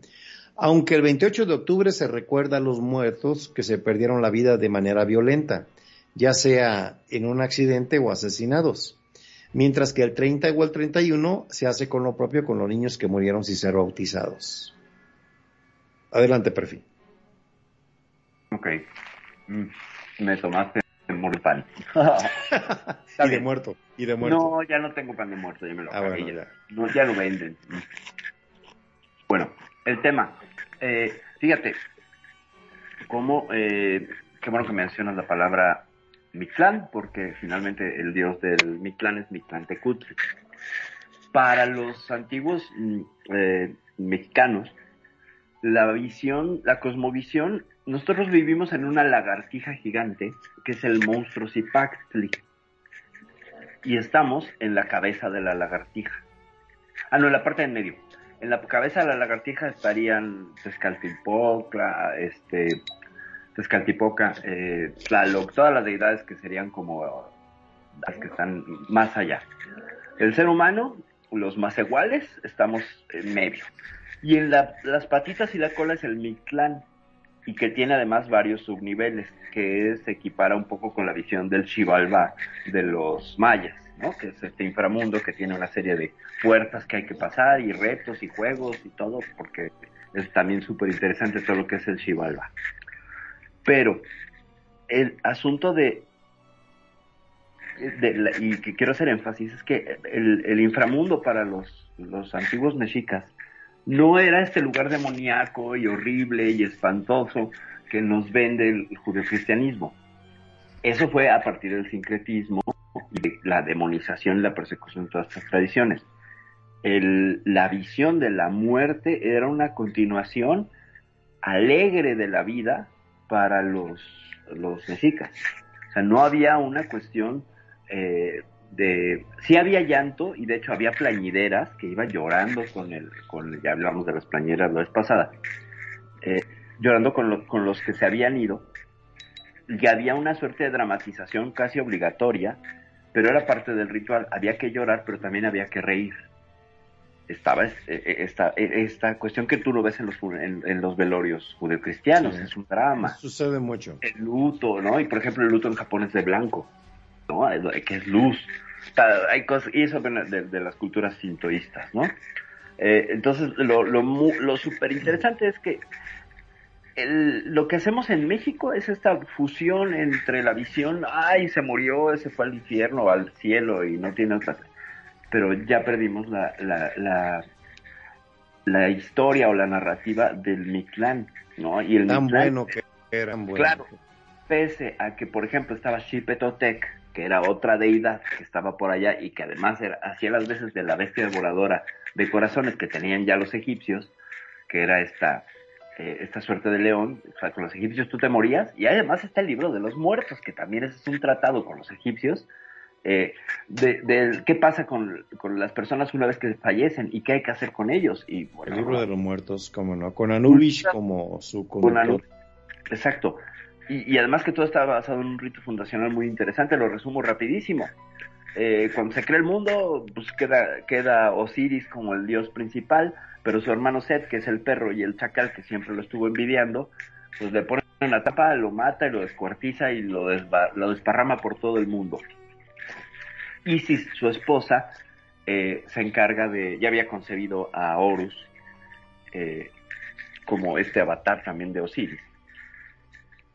Aunque el 28 de octubre se recuerda a los muertos que se perdieron la vida de manera violenta, ya sea en un accidente o asesinados. Mientras que el 30 o el 31 se hace con lo propio con los niños que murieron sin ser bautizados. Adelante, perfil. Ok. Mm, Me tomaste el pan. y de muerto, y de muerto. No, ya no tengo pan de muerto, ya me lo Ah, bueno, ya. ya. No, ya lo venden. Bueno, el tema. Eh, fíjate, cómo, eh, qué bueno que mencionas la palabra Mictlán, porque finalmente el dios del Mictlán es Mictlantecutli. Para los antiguos mm, eh, mexicanos, la visión, la cosmovisión, nosotros vivimos en una lagartija gigante, que es el monstruo Zipactli y estamos en la cabeza de la lagartija. Ah, no, en la parte de en medio. En la cabeza de la lagartija estarían Tezcaltipocla, este, Tezcaltipoca, eh, Tlaloc, todas las deidades que serían como las que están más allá. El ser humano, los más iguales, estamos en medio. Y en la- las patitas y la cola es el Mictlán, y que tiene además varios subniveles, que se equipara un poco con la visión del Xibalbá de los mayas, Que es este inframundo que tiene una serie de puertas que hay que pasar y retos y juegos y todo, porque es también súper interesante todo lo que es el Xibalbá. Pero el asunto de, y que quiero hacer énfasis es que el, el inframundo para los, los antiguos mexicas no era este lugar demoníaco y horrible y espantoso que nos vende el judeocristianismo. Eso fue a partir del sincretismo de la demonización y la persecución de todas estas tradiciones. La visión de la muerte era una continuación alegre de la vida para los, los mexicas. O sea, no había una cuestión eh, de... Sí había llanto y de hecho había plañideras que iban llorando con el... Con, ya hablamos de las plañideras la vez pasada. eh, llorando con, lo- con los que se habían ido. Y había una suerte de dramatización casi obligatoria, pero era parte del ritual. Había que llorar, pero también había que reír. Estaba es- eh, eh, esta, eh, esta cuestión que tú lo ves en los, en, en los velorios judeocristianos, Sí. es un drama Sucede mucho. el luto, ¿no? Y por ejemplo, el luto en Japón es de blanco, ¿no? Que es luz. Hay cosas, y eso viene de, de las culturas sintoístas, ¿no? Eh, entonces, lo, lo, lo súper interesante es que el- lo que hacemos en México es esta fusión entre la visión, ay, se murió, se fue al infierno, al cielo y no tiene otra. Pero ya perdimos la, la, la, la historia o la narrativa del Mictlán, ¿no? Y el Tan Mictlán bueno que era. bueno. Claro. pese a que, por ejemplo, estaba Xipetotec, que era otra deidad que estaba por allá y que además era, hacía las veces de la bestia devoradora de corazones que tenían ya los egipcios, que era esta eh, esta suerte de león, o sea, con los egipcios tú te morías, y además está el libro de los muertos, que también es un tratado con los egipcios, eh, de, de, qué pasa con, con, las personas una vez que fallecen y qué hay que hacer con ellos. Y, bueno, el libro de los muertos, como no, con Anubis como su conductor. Exacto. Y, y, además que todo está basado en un rito fundacional muy interesante, lo resumo rapidísimo. Eh, cuando se crea el mundo, pues queda, queda Osiris como el dios principal, pero su hermano Set, que es el perro y el chacal que siempre lo estuvo envidiando, pues le pone una tapa, lo mata y lo descuartiza y lo, lo desparrama por todo el mundo. Isis, su esposa, eh, se encarga de, ya había concebido a Horus eh, como este avatar también de Osiris.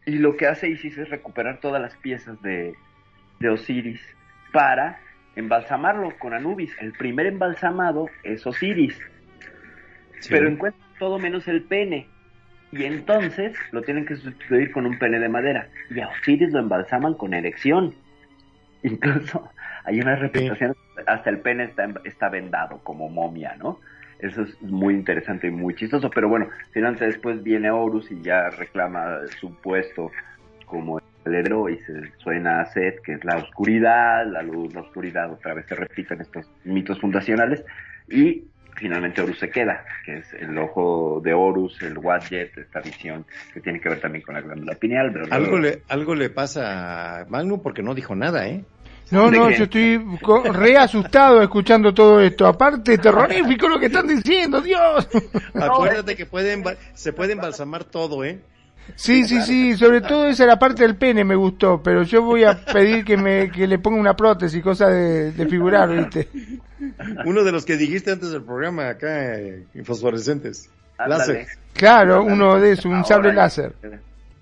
Y lo que hace Isis es recuperar todas las piezas de Osiris para embalsamarlo con Anubis. El primer embalsamado es Osiris, sí. pero encuentra todo menos el pene. Y entonces lo tienen que sustituir con un pene de madera. Y a Osiris lo embalsaman con erección. Incluso hay una representación, sí. hasta el pene está, está vendado como momia, ¿no? Eso es muy interesante y muy chistoso, pero bueno, finalmente después viene Horus y ya reclama su puesto como el héroe y se suena a Set, que es la oscuridad, la luz, la oscuridad, otra vez se repiten estos mitos fundacionales, y finalmente Horus se queda, que es el ojo de Horus, el Wadjet, esta visión que tiene que ver también con la glándula pineal. Pero algo, le, algo le pasa a Magnum porque no dijo nada, ¿eh? No, no, yo estoy re asustado escuchando todo esto. Aparte, terrorífico lo que están diciendo, Dios. Acuérdate que pueden, se puede embalsamar todo, ¿eh? Sí, sí, sí, sobre todo esa la parte del pene me gustó, pero yo voy a pedir que me que le ponga una prótesis, cosa de, de figurar, ¿viste? Uno de los que dijiste antes del programa acá, eh, fosforescentes. Láser. Claro, uno de esos, un sable láser.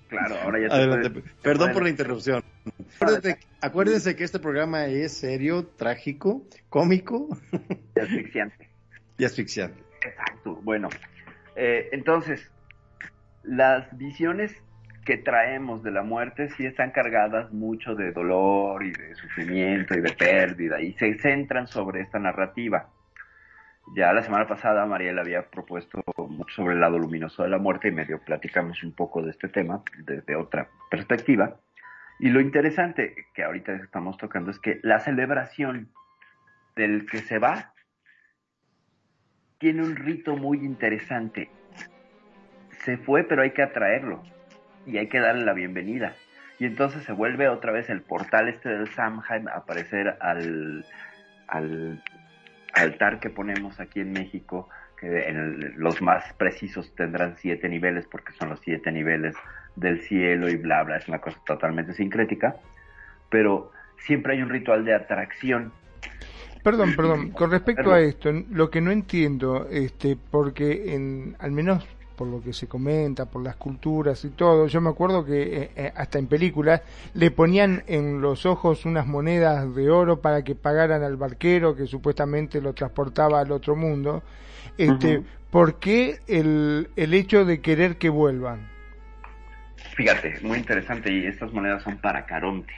Claro, ahora ya Adelante. Puede, Perdón por la interrupción. Acuérdense, acuérdense, que este programa es serio, trágico, cómico. Y asfixiante. y asfixiante. Exacto. Bueno, eh, entonces, las visiones que traemos de la muerte sí están cargadas mucho de dolor y de sufrimiento y de pérdida y se centran sobre esta narrativa. Ya la semana pasada Mariela había propuesto mucho sobre el lado luminoso de la muerte y medio platicamos un poco de este tema desde otra perspectiva. Y lo interesante que ahorita estamos tocando es que la celebración del que se va tiene un rito muy interesante. Se fue, pero hay que atraerlo y hay que darle la bienvenida. Y entonces se vuelve otra vez el portal este del Samhain a aparecer al, al altar que ponemos aquí en México, que en el, los más precisos tendrán siete niveles porque son los siete niveles del cielo y bla, bla, es una cosa totalmente sincrética, pero siempre hay un ritual de atracción. Perdón, perdón, con respecto perdón. a esto, lo que no entiendo, este, porque en, al menos por lo que se comenta, por las culturas y todo. Yo me acuerdo que eh, hasta en películas le ponían en los ojos unas monedas de oro para que pagaran al barquero que supuestamente lo transportaba al otro mundo. Este, uh -huh. ¿Por qué el, el hecho de querer que vuelvan? Fíjate, muy interesante y estas monedas son para Caronte.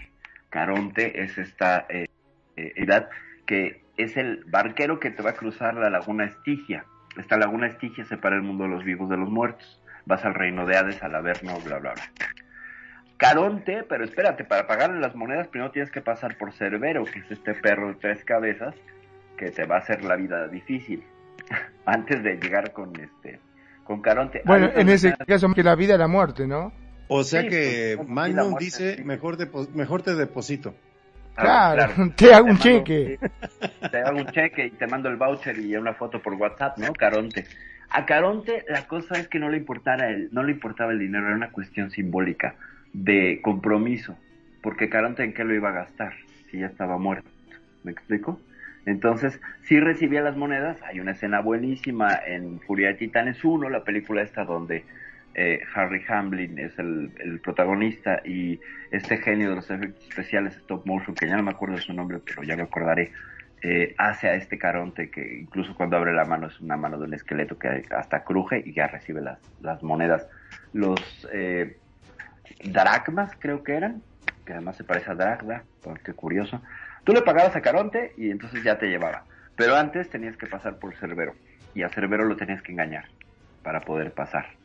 Caronte es esta eh, eh, edad que es el barquero que te va a cruzar la laguna Estigia esta laguna Estigia separa el mundo de los vivos de los muertos. Vas al reino de Hades, al Averno, bla, bla, bla. Caronte, pero espérate, para pagarle las monedas primero tienes que pasar por Cerbero, que es este perro de tres cabezas que te va a hacer la vida difícil antes de llegar con este con Caronte. Bueno, en ese caso que la vida y la muerte, ¿no? O sea sí, que pues, Magnum muerte, dice sí. mejor, mejor te deposito. Claro, claro, te hago un cheque. Mando, te hago un cheque y te mando el voucher y una foto por WhatsApp, ¿no? Caronte. A Caronte la cosa es que no le importara el, no le importaba el dinero, era una cuestión simbólica de compromiso, porque Caronte en qué lo iba a gastar si ya estaba muerto. ¿Me explico? Entonces, sí recibía las monedas, hay una escena buenísima en Furia de Titanes 1, la película esta donde eh, Harry Hamlin es el, protagonista y este genio de los efectos especiales stop motion, que ya no me acuerdo de su nombre, pero ya me acordaré, eh, hace a este Caronte que incluso cuando abre la mano es una mano de un esqueleto que hasta cruje y ya recibe las, las monedas. Los eh, dracmas creo que eran, que además se parece a Dragda, qué curioso. Tú le pagabas a Caronte y entonces ya te llevaba, pero antes tenías que pasar por Cerbero y a Cerbero lo tenías que engañar para poder pasar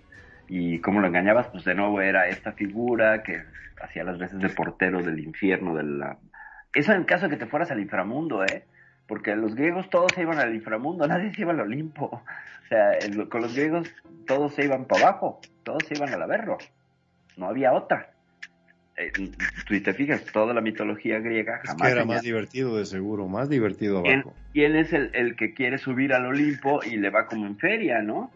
Y cómo lo engañabas, pues de nuevo era esta figura que hacía las veces de portero del infierno, de la... Eso en caso de que te fueras al inframundo, ¿eh? Porque los griegos todos se iban al inframundo, nadie se iba al Olimpo. O sea, el- con los griegos todos se iban para abajo, todos se iban al Averro. No había otra. Eh, tú te fijas, toda la mitología griega Es jamás que era tenía- más divertido de seguro, más divertido ¿Quién, abajo. quién es el, el que quiere subir al Olimpo y le va como en feria, no?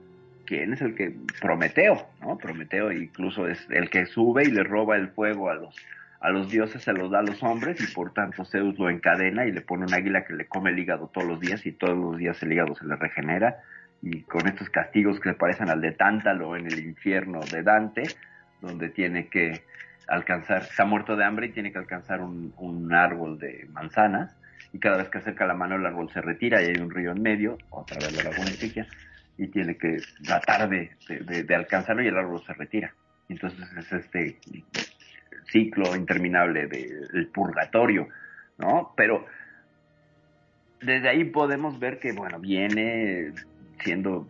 ¿Quién es el que? Prometeo, ¿no? Prometeo incluso es el que sube y le roba el fuego a los, a los dioses, se los da a los hombres y por tanto Zeus lo encadena y le pone un águila que le come el hígado todos los días y todos los días el hígado se le regenera y con estos castigos que le parecen al de Tántalo en el infierno de Dante, donde tiene que alcanzar, está muerto de hambre y tiene que alcanzar un, un árbol de manzanas y cada vez que acerca la mano el árbol se retira y hay un río en medio, otra vez la laguna Estigia, y tiene que tratar de, de- alcanzarlo y el árbol se retira. Entonces es este ciclo interminable del purgatorio, ¿no? Pero desde ahí podemos ver que, bueno, viene siendo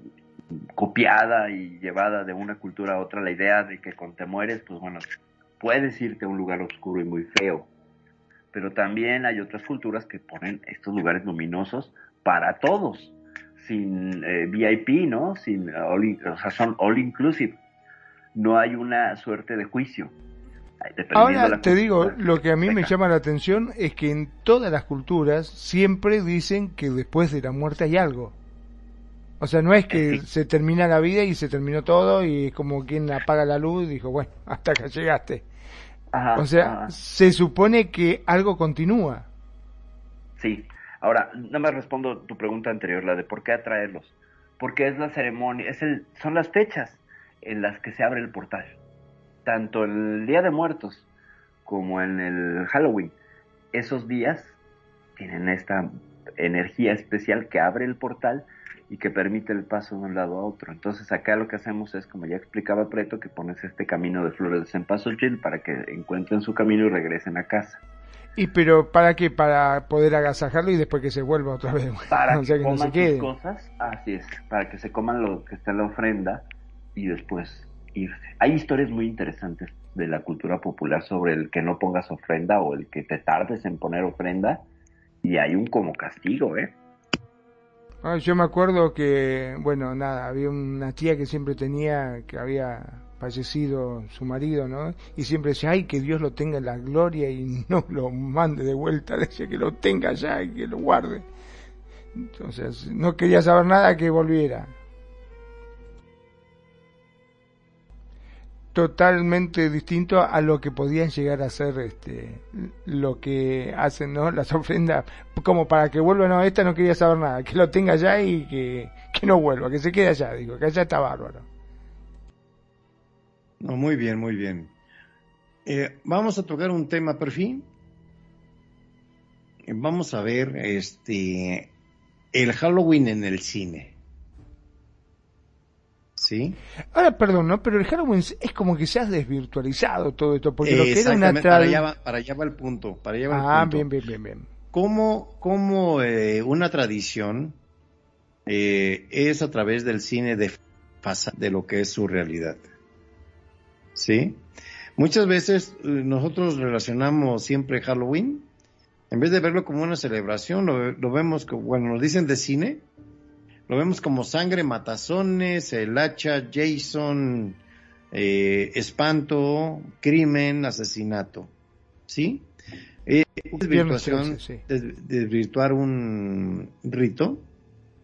copiada y llevada de una cultura a otra la idea de que cuando te mueres, pues bueno, puedes irte a un lugar oscuro y muy feo. Pero también hay otras culturas que ponen estos lugares luminosos para todos, sin eh, VIP, ¿no? Sin all in- o sea, son all inclusive. No hay una suerte de juicio. Ahora te digo, lo que a mí me llama la atención es que en todas las culturas siempre dicen que después de la muerte hay algo. O sea, no es que Sí. se termina la vida y se terminó todo y es como quien apaga la luz y dijo, bueno, hasta acá llegaste. Ajá, O sea, ajá. se supone que algo continúa. Sí. Ahora, nada más respondo tu pregunta anterior, la de por qué atraerlos. Porque es la ceremonia, es el, son las fechas en las que se abre el portal. Tanto el Día de Muertos como en el Halloween. Esos días tienen esta energía especial que abre el portal y que permite el paso de un lado a otro. Entonces acá lo que hacemos es, como ya explicaba Preto, que pones este camino de flores de cempasúchil para que encuentren su camino y regresen a casa. Y pero ¿para qué? Para poder agasajarlo y después que se vuelva otra vez. para o sea, que que no se coman quede. sus cosas, así es, para que se coman lo que está en la ofrenda y después irse. Hay historias muy interesantes de la cultura popular sobre el que no pongas ofrenda o el que te tardes en poner ofrenda y hay un como castigo, ¿eh? Ah, yo me acuerdo que, bueno, nada, había una tía que siempre tenía, que había fallecido su marido, ¿no? Y siempre decía, ay, que Dios lo tenga en la gloria y no lo mande de vuelta, decía que lo tenga ya y que lo guarde. Entonces, no quería saber nada que volviera. Totalmente distinto a lo que podían llegar a ser este, lo que hacen, ¿no? Las ofrendas, como para que vuelva, no, esta no quería saber nada, que lo tenga ya y que, que no vuelva, que se quede allá, digo, que allá está bárbaro. No, muy bien, muy bien. Eh, vamos a tocar un tema perfil. Eh, Vamos a ver este el Halloween en el cine. ¿Sí? Ahora, perdón, ¿no? Pero el Halloween es como que se ha desvirtualizado todo esto, porque lo que era una para, allá va, para allá va el punto. Para allá va el Ah, punto. bien, bien, bien, bien. cómo, cómo, eh, una tradición eh, es a través del cine de, de lo que es su realidad. ¿Sí? Muchas veces eh, nosotros relacionamos siempre Halloween, en vez de verlo como una celebración, lo, lo vemos como, bueno, nos dicen de cine, lo vemos como sangre, matazones, el hacha, Jason, eh, espanto, crimen, asesinato. ¿Sí? Eh, desvirtuación, 13, sí. des- desvirtuar un rito.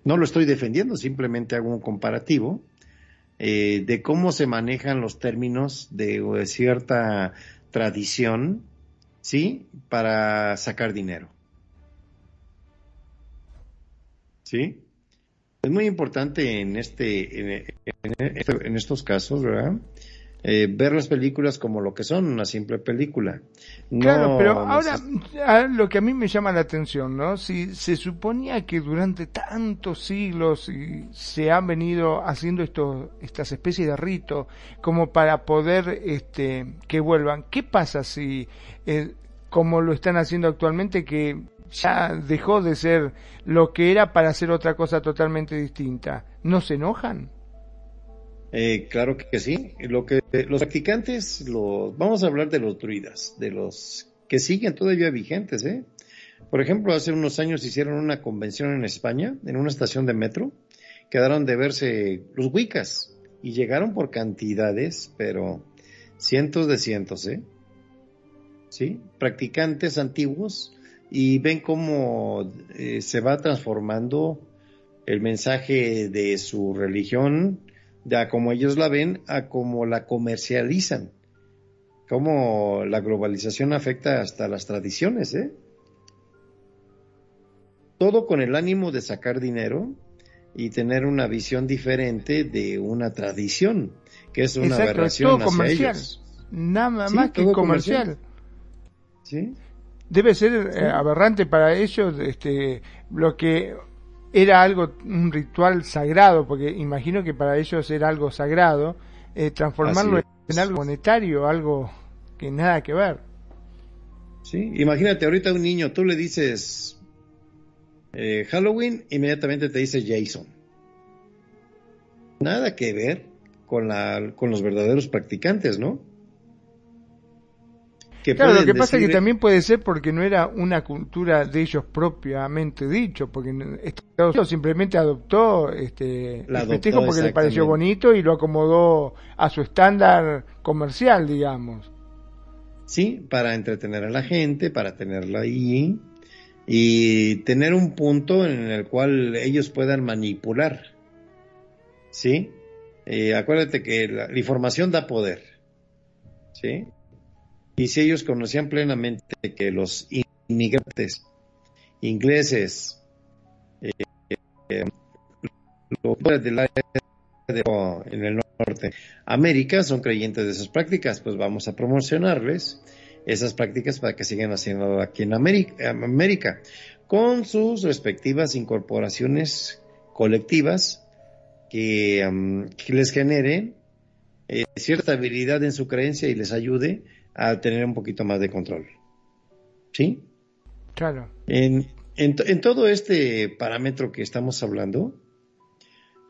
No lo estoy defendiendo, simplemente hago un comparativo eh, de cómo se manejan los términos de, cierta tradición, ¿sí? Para sacar dinero. ¿Sí? Es muy importante en este, en estos casos, ¿verdad? Eh, ver las películas como lo que son, una simple película. No Claro, pero ahora lo que a mí me llama la atención, ¿no? Si se suponía que durante tantos siglos se han venido haciendo estos, estas especies de ritos como para poder este, que vuelvan, ¿qué pasa si, eh, como lo están haciendo actualmente, que ya dejó de ser lo que era para hacer otra cosa totalmente distinta? ¿No se enojan? Eh, claro que sí. Lo que los practicantes, los, vamos a hablar de los druidas, de los que siguen todavía vigentes, ¿eh? Por ejemplo, hace unos años hicieron una convención en España, en una estación de metro, quedaron de verse los Wiccas y llegaron por cantidades, pero cientos de cientos, ¿eh? ¿Sí? Practicantes antiguos y ven cómo eh, se va transformando el mensaje de su religión, de a como ellos la ven, a como la comercializan. Cómo la globalización afecta hasta las tradiciones, ¿eh? Todo con el ánimo de sacar dinero y tener una visión diferente de una tradición, que es una aberración hacia comercial. ellos. Nada Sí, más que todo comercial. ¿Sí? Debe ser eh, aberrante para ellos este, lo que era algo, un ritual sagrado, porque imagino que para ellos era algo sagrado, eh, transformarlo en algo monetario, algo que nada que ver. Sí, imagínate, ahorita a un niño, tú le dices eh, Halloween, inmediatamente te dice Jason. Nada que ver con, la, con los verdaderos practicantes, ¿no? Que Claro, lo que pasa es que también puede ser porque no era una cultura de ellos propiamente dicho, porque Estados Unidos simplemente adoptó este La el festejo adoptó, porque le pareció bonito y lo acomodó a su estándar comercial, digamos. Sí, para entretener a la gente, para tenerla ahí y tener un punto en el cual ellos puedan manipular. ¿Sí? Eh, acuérdate que la, la información da poder. ¿Sí? Y si ellos conocían plenamente que los inmigrantes ingleses, eh, eh, del de- en el norte, América son creyentes de esas prácticas, pues vamos a promocionarles esas prácticas para que sigan haciendo aquí en América, con sus respectivas incorporaciones colectivas que, que les generen eh, cierta habilidad en su creencia y les ayude a tener un poquito más de control. ¿Sí? Claro. En, en, en todo este parámetro que estamos hablando,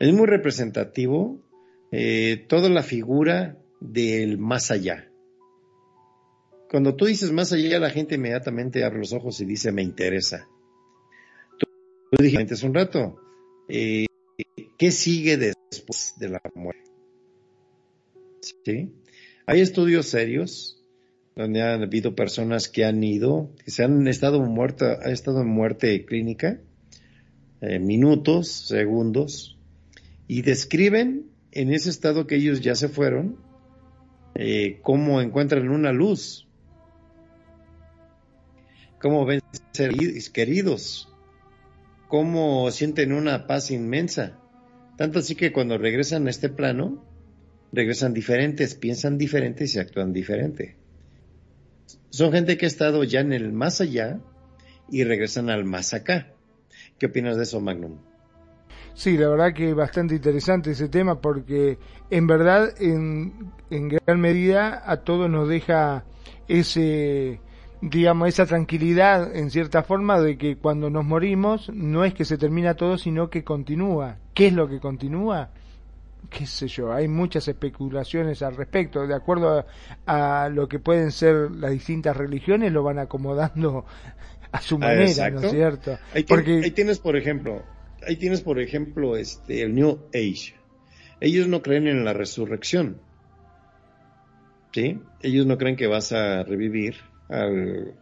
es muy representativo eh, toda la figura del más allá. Cuando tú dices más allá, la gente inmediatamente abre los ojos y dice, me interesa. Tú, tú dijiste hace un rato, eh, ¿qué sigue después de la muerte? ¿Sí? Hay estudios serios donde han habido personas que han ido, que se han estado muerta, ha estado en muerte clínica, eh, minutos, segundos, y describen en ese estado que ellos ya se fueron, eh, cómo encuentran una luz, cómo ven seres queridos, cómo sienten una paz inmensa. Tanto así que cuando regresan a este plano, regresan diferentes, piensan diferente y actúan diferente. Son gente que ha estado ya en el más allá y regresan al más acá. ¿Qué opinas de eso, Magnum? Sí, la verdad que es bastante interesante ese tema porque en verdad en, gran medida a todos nos deja ese digamos esa tranquilidad en cierta forma de que cuando nos morimos no es que se termina todo sino que continúa. ¿Qué es lo que continúa? Qué sé yo, hay muchas especulaciones al respecto, de acuerdo a, a lo que pueden ser las distintas religiones, lo van acomodando a su manera, ¿no es cierto? Ahí, Porque ahí tienes, por ejemplo, ahí tienes, por ejemplo, este, el New Age. Ellos no creen en la resurrección. ¿Sí? Ellos no creen que vas a revivir al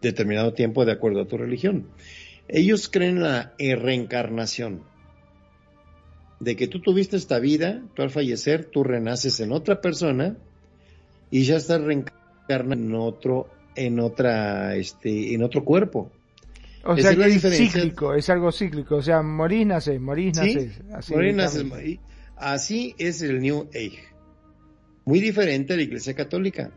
determinado tiempo de acuerdo a tu religión. Ellos creen en la reencarnación. De que tú tuviste esta vida, tú al fallecer, tú renaces en otra persona y ya estás reencarnado en otro, en otra, este, en otro cuerpo. O Esa sea es que es cíclico, es algo cíclico. O sea, morís, nacés, morís, Sí, nacés. Así, morir, naces. Así es el New Age. Muy diferente a la Iglesia Católica.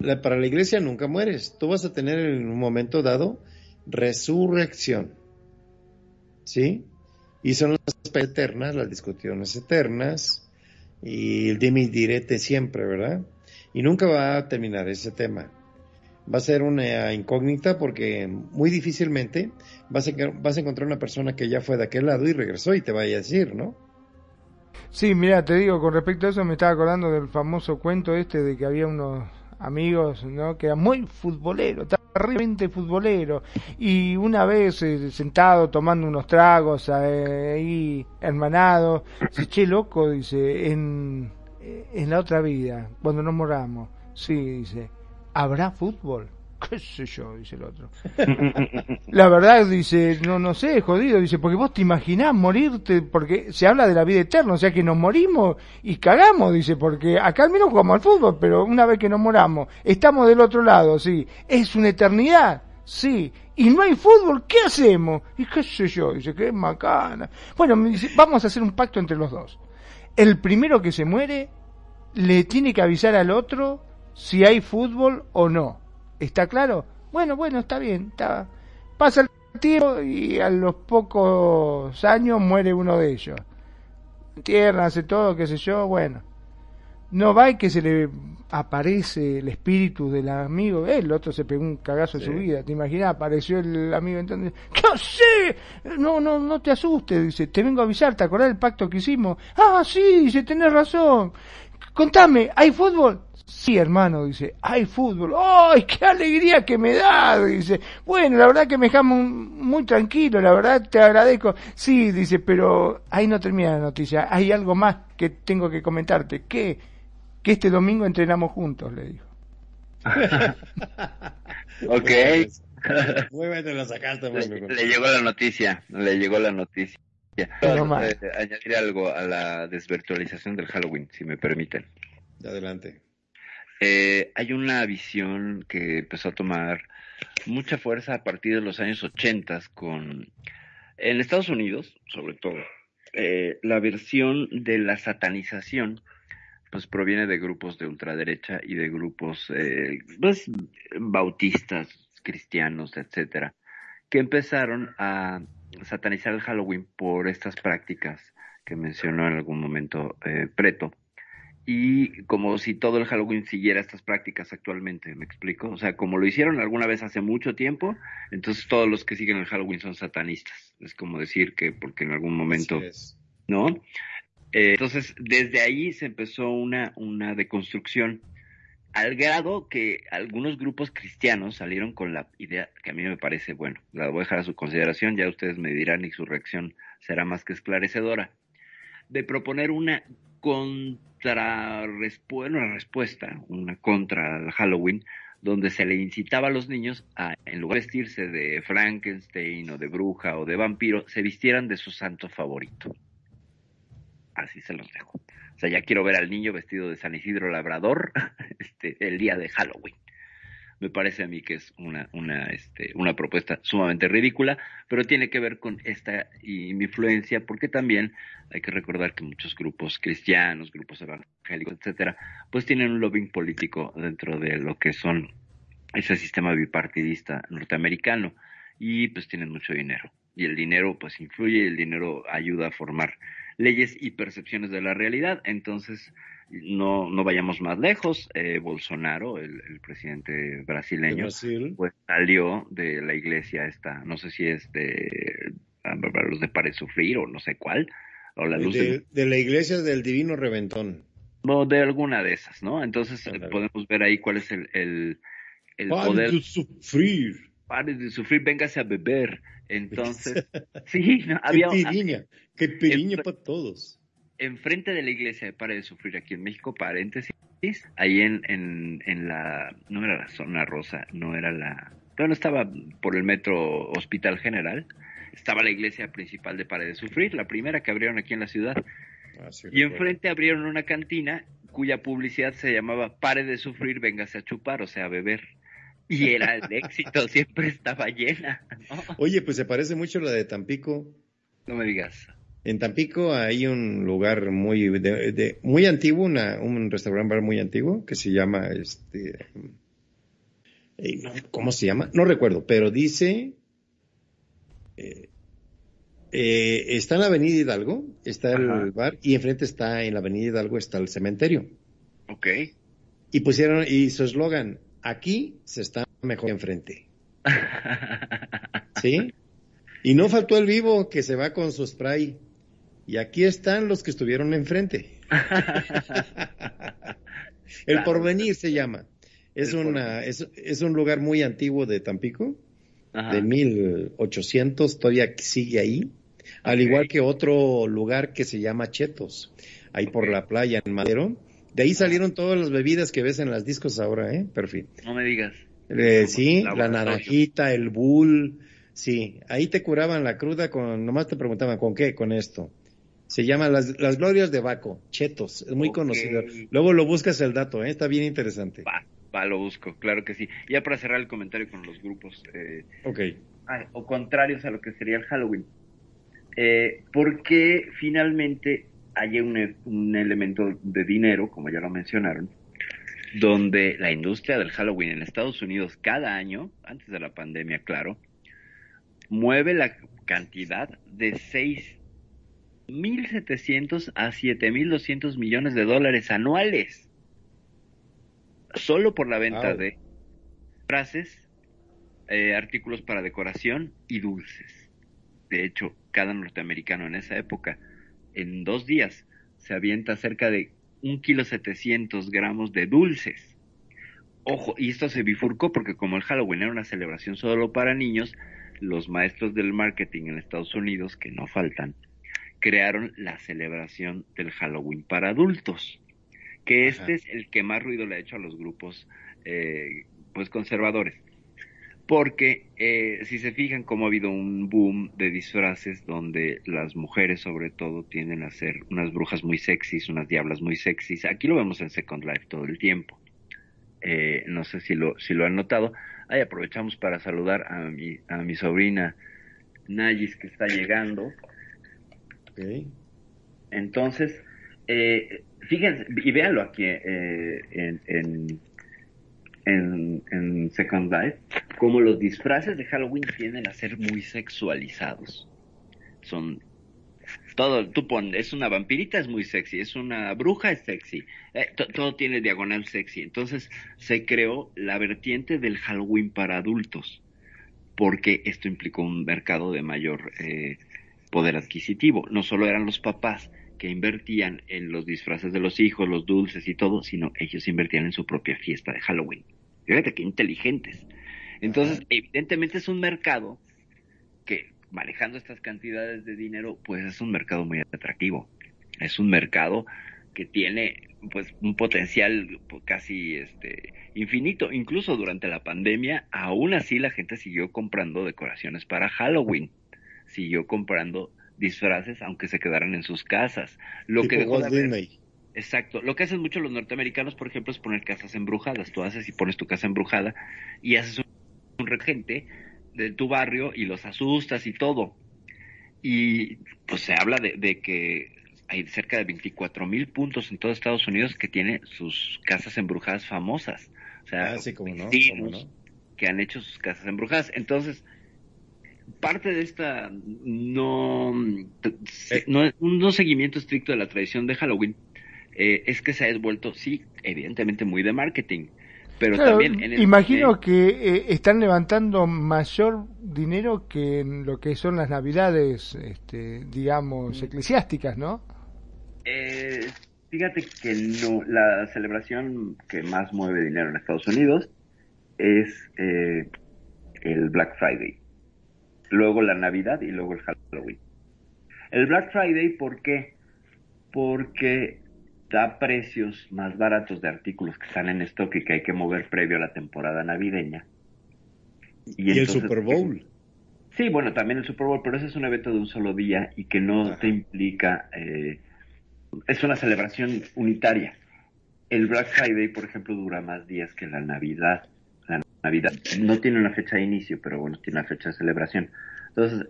La- para la Iglesia nunca mueres. Tú vas a tener en un momento dado resurrección. ¿Sí? Y son las eternas, las discusiones eternas y el dime direte siempre, ¿verdad? Y nunca va a terminar ese tema. Va a ser una incógnita porque muy difícilmente vas a, vas a encontrar una persona que ya fue de aquel lado y regresó y te vaya a decir, ¿no? Sí, mira, te digo, con respecto a eso me estaba acordando del famoso cuento este de que había unos amigos, ¿no? Que eran muy futboleros, terriblemente futboleros. Y una vez eh, sentado tomando unos tragos eh, ahí, hermanados, se che loco, dice, en, en la otra vida, cuando nos moramos, sí, dice, ¿habrá fútbol? Qué sé yo, dice el otro. la verdad, dice, no, no sé, jodido, dice, porque vos te imaginás morirte, porque se habla de la vida eterna, o sea que nos morimos y cagamos, dice, porque acá al menos jugamos al fútbol, pero una vez que nos moramos, estamos del otro lado, sí, es una eternidad, sí, y no hay fútbol, ¿qué hacemos? Y qué sé yo, dice, qué macana. Bueno, me dice, vamos a hacer un pacto entre los dos. El primero que se muere le tiene que avisar al otro si hay fútbol o no. ¿Está claro? Bueno, bueno, está bien. Está... Pasa el tiempo y a los pocos años muere uno de ellos. Tierra, hace todo, qué sé yo, bueno. No va y que se le aparece el espíritu del amigo. El otro se pegó un cagazo en su vida. ¿Te imaginas? Apareció el amigo entonces. ¿Qué hace? No, no, no te asustes. Dice, te vengo a avisar. ¿Te acordás del pacto que hicimos? Ah, sí, dice, tenés razón. Contame, ¿hay fútbol? Sí, hermano, dice, hay fútbol. ¡Ay, qué alegría que me da! Dice, bueno, la verdad que me dejamos muy tranquilo, la verdad te agradezco. Sí, dice, pero ahí no termina la noticia. Hay algo más que tengo que comentarte. ¿Qué? Que este domingo entrenamos juntos, le dijo. ok. Muy bien, te lo sacaste, le, le llegó la noticia, le llegó la noticia. Eh, añadir algo a la desvirtualización del Halloween, si me permiten. Adelante. Eh, hay una visión que empezó a tomar mucha fuerza a partir de los años 80 con, en Estados Unidos, sobre todo, eh, la versión de la satanización pues proviene de grupos de ultraderecha y de grupos eh, pues, bautistas, cristianos, etcétera, que empezaron a satanizar el Halloween por estas prácticas que mencionó en algún momento eh, Preto y como si todo el Halloween siguiera estas prácticas actualmente, ¿me explico? O sea, como lo hicieron alguna vez hace mucho tiempo, entonces todos los que siguen el Halloween son satanistas. Es como decir que porque en algún momento, ¿no? Eh, entonces, desde ahí se empezó una, una deconstrucción al grado que algunos grupos cristianos salieron con la idea que a mí me parece, bueno, la voy a dejar a su consideración, ya ustedes me dirán y su reacción será más que esclarecedora, de proponer una contra una respuesta, una contra el Halloween, donde se le incitaba a los niños a, en lugar de vestirse de Frankenstein o de bruja o de vampiro, se vistieran de su santo favorito. Así se los dejo. O sea, ya quiero ver al niño vestido de San Isidro Labrador este, el día de Halloween me parece a mí que es una, una, este, una propuesta sumamente ridícula, pero tiene que ver con esta influencia, porque también hay que recordar que muchos grupos cristianos, grupos evangélicos, etcétera, pues tienen un lobbying político dentro de lo que son ese sistema bipartidista norteamericano y pues tienen mucho dinero. Y el dinero pues influye, el dinero ayuda a formar leyes y percepciones de la realidad. Entonces, no, no vayamos más lejos, eh, Bolsonaro, el, el, presidente brasileño, pues salió de la iglesia esta, no sé si es de los de Pare Sufrir o no sé cuál, o la luz de, de, la iglesia del Divino Reventón. O de alguna de esas, ¿no? Entonces eh, podemos ver ahí cuál es el, el, el Pare poder. de sufrir. Pare de sufrir, véngase a beber. Entonces, sí, no, había... Qué piriña, qué piriña para todos enfrente de la iglesia de Pare de Sufrir aquí en México, paréntesis, ahí en, en, en la, no era la zona rosa, no era la, bueno, estaba por el metro Hospital General, estaba la iglesia principal de Pare de Sufrir, la primera que abrieron aquí en la ciudad. Ah, sí, y enfrente abrieron una cantina cuya publicidad se llamaba Pare de Sufrir, véngase a chupar, o sea, a beber. Y era el éxito, siempre estaba llena. ¿no? Oye, pues se parece mucho a la de Tampico. No me digas. En Tampico hay un lugar muy de, de, muy antiguo, una, un restaurante bar muy antiguo que se llama este eh, ¿cómo se llama? No recuerdo, pero dice eh, eh, está en la Avenida Hidalgo, está Ajá. el bar y enfrente está en la Avenida Hidalgo está el cementerio. Ok. Y pusieron y su eslogan aquí se está mejor enfrente. ¿Sí? Y no faltó el vivo que se va con su spray Y aquí están los que estuvieron enfrente. el Porvenir se llama. Es, una, es, es, un lugar muy antiguo de Tampico, de 1800, todavía sigue ahí. Al igual que otro lugar que se llama Chetos, ahí por la playa en Madero. De ahí salieron todas las bebidas que ves en las discos ahora, ¿eh? Perfil. No me digas. Eh, sí, la naranjita, el bull, sí. Ahí te curaban la cruda con, nomás te preguntaban, ¿con qué? Con esto. Se llama Las, las Glorias de Baco, Chetos, es muy conocido. Luego lo buscas el dato, ¿eh? está bien interesante. Va, va, lo busco, claro que sí. Ya para cerrar el comentario con los grupos. Eh, ok. o contrarios a lo que sería el Halloween. Eh, porque finalmente hay un, un elemento de dinero, como ya lo mencionaron, donde la industria del Halloween en Estados Unidos cada año, antes de la pandemia, claro, mueve la cantidad de 6.700 a 7.200 millones de dólares anuales, solo por la venta de frases, eh, artículos para decoración y dulces. De hecho, cada norteamericano en esa época, en dos días, se avienta cerca de un kilo setecientos gramos de dulces. Ojo, y esto se bifurcó porque como el Halloween era una celebración solo para niños, los maestros del marketing en Estados Unidos, que no faltan, crearon la celebración del Halloween para adultos, que este es el que más ruido le ha hecho a los grupos eh, pues conservadores porque eh, si se fijan cómo ha habido un boom de disfraces donde las mujeres sobre todo tienden a ser unas brujas muy sexys, unas diablas muy sexys, aquí lo vemos en Second Life todo el tiempo. Eh, no sé si lo, si lo han notado. Ahí aprovechamos para saludar a mi, a mi sobrina Nayis que está llegando. Entonces, eh, fíjense, y véanlo aquí eh, en, en en, Second Life, como los disfraces de Halloween tienden a ser muy sexualizados. Son todo, tú pones, es una vampirita, es muy sexy, es una bruja, es sexy, eh, todo tiene diagonal sexy. Entonces se creó la vertiente del Halloween para adultos, porque esto implicó un mercado de mayor eh, poder adquisitivo. No solo eran los papás que invertían en los disfraces de los hijos, los dulces y todo, sino ellos invertían en su propia fiesta de Halloween. Fíjate qué inteligentes. Entonces, evidentemente es un mercado que manejando estas cantidades de dinero, pues es un mercado muy atractivo. Es un mercado que tiene pues un potencial casi este infinito. Incluso durante la pandemia, aún así la gente siguió comprando decoraciones para Halloween. Siguió comprando disfraces aunque se quedaran en sus casas. Lo que dejó de Exacto. Lo que hacen mucho los norteamericanos, por ejemplo, es poner casas embrujadas. Tú haces y pones tu casa embrujada y haces un, regente de tu barrio y los asustas y todo. Y pues se habla de, que hay cerca de 24 mil puntos en todo Estados Unidos que tiene sus casas embrujadas famosas. O sea, ah, como no, que han hecho sus casas embrujadas. Entonces, parte de esta no, eh. no, no seguimiento estricto de la tradición de Halloween eh, es que se ha vuelto, sí, evidentemente muy de marketing, pero también... En imagino que eh, están levantando mayor dinero que en lo que son las navidades, este, digamos, mm. eclesiásticas, ¿no? Eh, fíjate que no, la celebración que más mueve dinero en Estados Unidos es el Black Friday, luego la Navidad y luego el Halloween. El Black Friday, ¿por qué? Porque da precios más baratos de artículos que están en stock y que hay que mover previo a la temporada navideña. Y, el Super Bowl. Sí, bueno, también el Super Bowl, pero ese es un evento de un solo día y que no te implica, eh, es una celebración unitaria. El Black Friday, por ejemplo, dura más días que la Navidad. La Navidad no tiene una fecha de inicio, pero bueno, tiene una fecha de celebración. Entonces,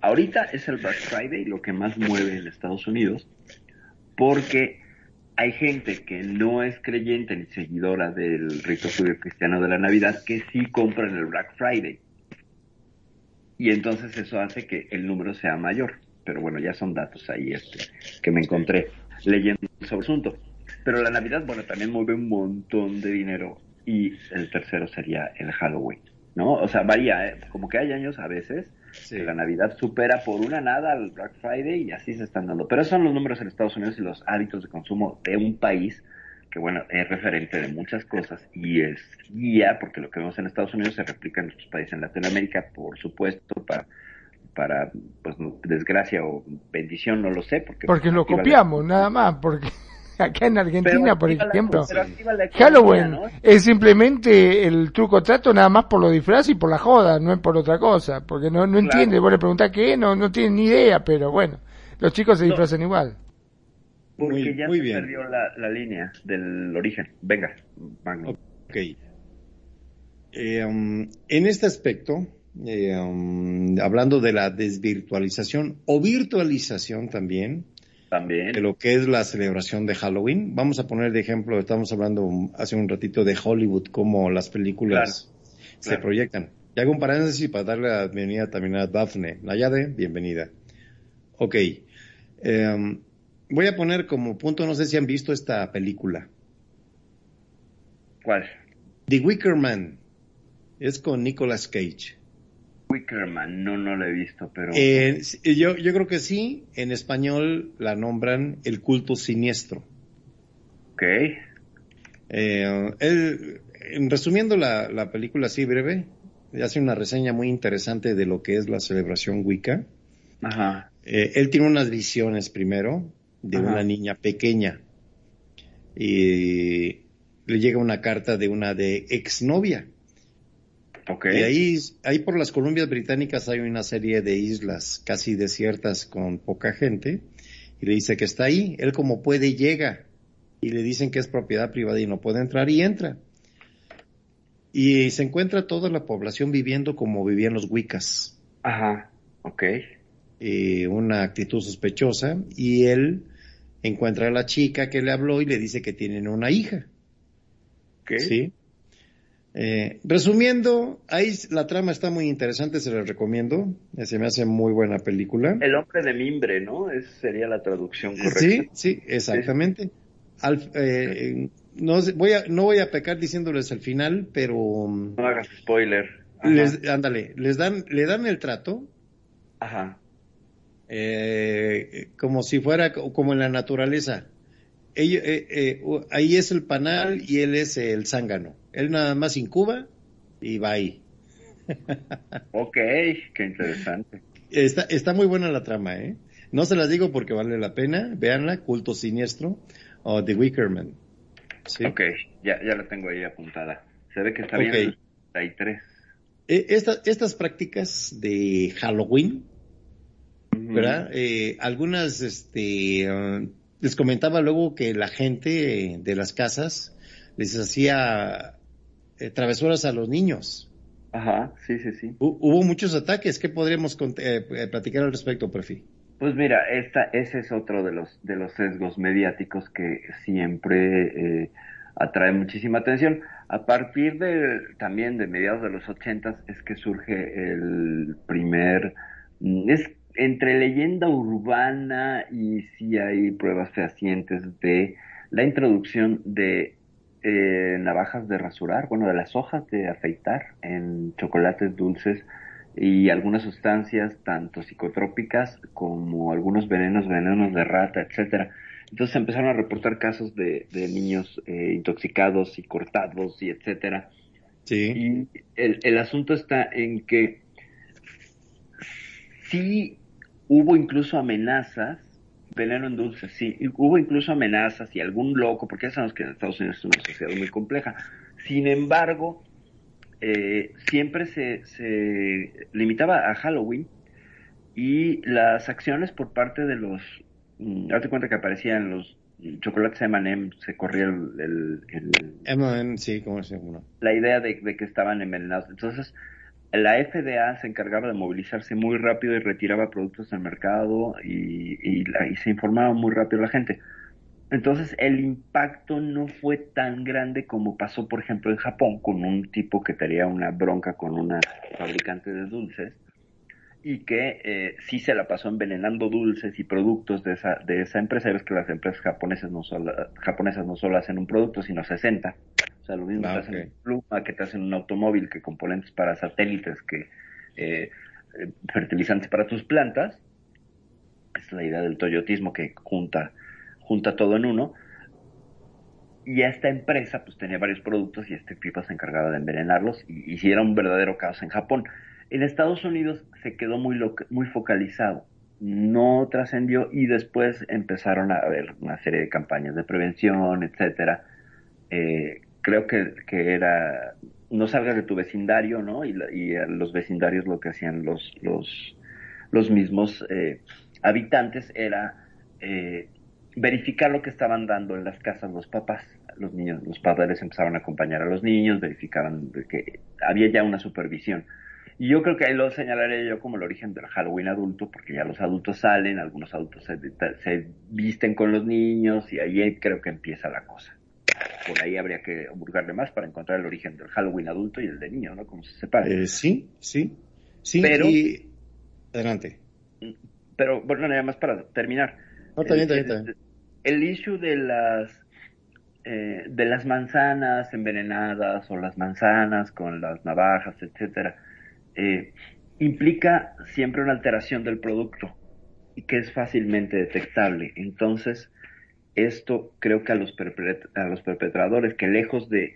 ahorita es el Black Friday lo que más mueve en Estados Unidos, porque hay gente que no es creyente ni seguidora del rito judío cristiano de la Navidad que sí compra en el Black Friday. Y entonces eso hace que el número sea mayor. Pero bueno, ya son datos ahí este, que me encontré leyendo sobre el asunto. Pero la Navidad, bueno, también mueve un montón de dinero. Y el tercero sería el Halloween, ¿no? O sea, varía, ¿eh? como que hay años a veces que la Navidad supera por una nada al Black Friday y así se están dando. Pero esos son los números en Estados Unidos y los hábitos de consumo de un país que, bueno, es referente de muchas cosas y es guía, porque lo que vemos en Estados Unidos se replica en otros países en Latinoamérica, por supuesto, para para pues desgracia o bendición no lo sé porque porque lo copiamos nada más porque acá en Argentina por ejemplo. Halloween es simplemente el truco trato nada más por lo disfraz y por la joda no es por otra cosa porque no no entiende. Vos le preguntás qué no no tiene ni idea pero bueno los chicos se disfrazan igual. Porque ya se perdió la, la, línea del origen. Venga Magno. ok. Eh, um, en este aspecto eh, um, hablando de la desvirtualización o virtualización también, también de lo que es la celebración de Halloween. Vamos a poner de ejemplo, estamos hablando hace un ratito de Hollywood, cómo las películas se proyectan. Y hago un paréntesis para darle la bienvenida también a Daphne. Nayade, bienvenida. Ok. Em, voy a poner como punto, no sé si han visto esta película. ¿Cuál? The Wicker Man. Es con Nicolas Cage. Wickerman, no, no lo he visto, pero... Eh, yo, yo creo que sí, en español la nombran el culto siniestro. Ok. Eh, resumiendo la, la, película así breve, hace una reseña muy interesante de lo que es la celebración Wicca. Ajá. Eh, él tiene unas visiones primero de una niña pequeña y le llega una carta de una de exnovia y ahí, ahí por las Columbias Británicas hay una serie de islas casi desiertas con poca gente y le dice que está ahí. Él como puede llega y le dicen que es propiedad privada y no puede entrar y entra. Y se encuentra toda la población viviendo como vivían los Wiccas. Ajá, ok. una actitud sospechosa y él encuentra a la chica que le habló y le dice que tienen una hija. ¿Qué? Sí. Eh, resumiendo, ahí la trama está muy interesante, se la recomiendo. Eh, se me hace muy buena película. El hombre de mimbre, ¿no? Esa sería la traducción correcta. Sí, sí, exactamente. Eh, no, voy a, no voy a pecar diciéndoles el final, pero... No hagas spoiler. Les, ándale, les dan, le dan el trato. Ajá. como si fuera como en la naturaleza. ahí es el panal y él es el zángano. Él nada más incuba y va ahí. ok, qué interesante. Está, está muy buena la trama, ¿eh? No se las digo porque vale la pena. Véanla, Culto Siniestro o The Wicker Man. ¿Sí? Ok, ya, ya la tengo ahí apuntada. Se ve que está bien. Hay tres. Eh, estas prácticas de Halloween, ¿verdad? Eh, algunas, este, ah, les comentaba luego que la gente de las casas les hacía eh, travesuras a los niños. Ajá, sí, sí, sí. Hubo muchos ataques. ¿Qué podríamos eh, eh, platicar al respecto, Prefi? Pues mira, esta, ese es otro de los, de los sesgos mediáticos que siempre atrae muchísima atención. A partir de también de mediados de los ochentas es que surge el primer, mm, es entre leyenda urbana y si hay pruebas fehacientes de la introducción de eh, navajas de rasurar, bueno, de las hojas de afeitar en chocolates dulces y algunas sustancias tanto psicotrópicas como algunos venenos, venenos de rata, etcétera. Entonces empezaron a reportar casos de, niños eh, intoxicados y cortados y etcétera. Sí. Y el, el asunto está en que sí hubo incluso amenazas veneno en dulce, sí. hubo incluso amenazas y algún loco, porque ya sabemos que en Estados Unidos es una sociedad muy compleja. Sin embargo, eh, siempre se, se, limitaba a Halloween y las acciones por parte de los... Mm, date cuenta que aparecían los chocolates M&M, se corría el... M&M, sí, como se La idea de, de que estaban envenenados. Entonces, la FDA se encargaba de movilizarse muy rápido y retiraba productos del mercado y, se informaba muy rápido la gente. Entonces el impacto no fue tan grande como pasó, por ejemplo, en Japón, con un tipo que tenía una bronca con una fabricante de dulces y que eh, sí se la pasó envenenando dulces y productos de esa, de esa empresa. Es que las empresas japonesas no, solo, japonesas no solo hacen un producto, sino 60. O sea, lo mismo que ah, hacen pluma, que te hacen un automóvil, que componentes para satélites, que eh, fertilizantes para tus plantas. Es la idea del toyotismo que junta, junta todo en uno. Y esta empresa pues tenía varios productos y este pipa se encargaba de envenenarlos y, y era un verdadero caos en Japón. En Estados Unidos se quedó muy, muy focalizado, no trascendió y después empezaron a haber una serie de campañas de prevención, etcétera. Eh, creo que, era no salgas de tu vecindario, ¿no? Y, y los vecindarios lo que hacían los, los, los mismos eh, habitantes era eh, verificar lo que estaban dando en las casas los papás. Los niños, los padres empezaron a acompañar a los niños, verificaban que había ya una supervisión. Y yo creo que ahí lo señalaría yo como el origen del Halloween adulto, porque ya los adultos salen, algunos adultos se, se visten con los niños y ahí creo que empieza la cosa. Por ahí habría que burgarle más para encontrar el origen del Halloween adulto y el de niño, ¿no? Como se separa. Eh, sí, sí, sí. Pero, y... Adelante. Pero, bueno, nada más para terminar. No, está bien, está bien, el, el issue de las eh, de las manzanas envenenadas o las manzanas con las navajas, etcétera, eh, implica siempre una alteración del producto y que es fácilmente detectable. Entonces, esto creo que a los, perpetradores que lejos de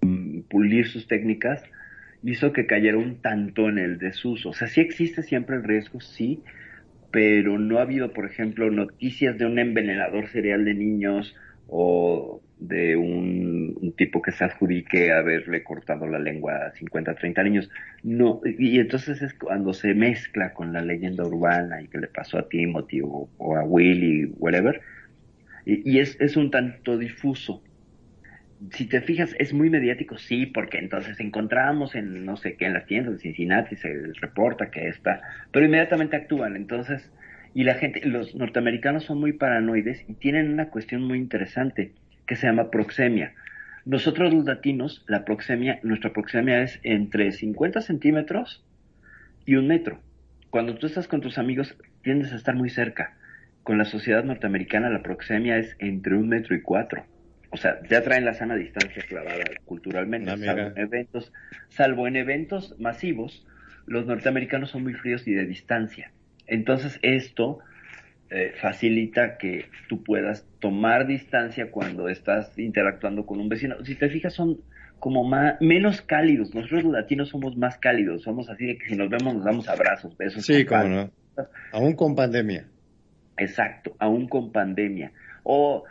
mm, pulir sus técnicas, hizo que cayera un tanto en el desuso. O sea, sí existe siempre el riesgo, sí, pero no ha habido, por ejemplo, noticias de un envenenador serial de niños o de un, tipo que se adjudique haberle cortado la lengua a 50, 30 niños. No, y entonces es cuando se mezcla con la leyenda urbana y que le pasó a Timothy o, a Willy, whatever, y, y es, es, un tanto difuso. Si te fijas, es muy mediático, sí, porque entonces encontramos en no sé qué, en las tiendas de Cincinnati se reporta que está, pero inmediatamente actúan, entonces, y la gente, los norteamericanos son muy paranoides y tienen una cuestión muy interesante que se llama proxemia. Nosotros los latinos, la proxemia, nuestra proxemia es entre 50 centímetros y un metro. Cuando tú estás con tus amigos, tiendes a estar muy cerca. Con la sociedad norteamericana, la proxemia es entre un metro y cuatro. O sea, ya traen la sana distancia clavada culturalmente, salvo en eventos, salvo en eventos masivos, los norteamericanos son muy fríos y de distancia. Entonces esto eh, facilita que tú puedas tomar distancia cuando estás interactuando con un vecino. Si te fijas, son como más, menos cálidos. Nosotros los latinos somos más cálidos. Somos así de que si nos vemos nos damos abrazos, besos. Sí, cómo no. Aún con pandemia. Exacto, aún con pandemia. O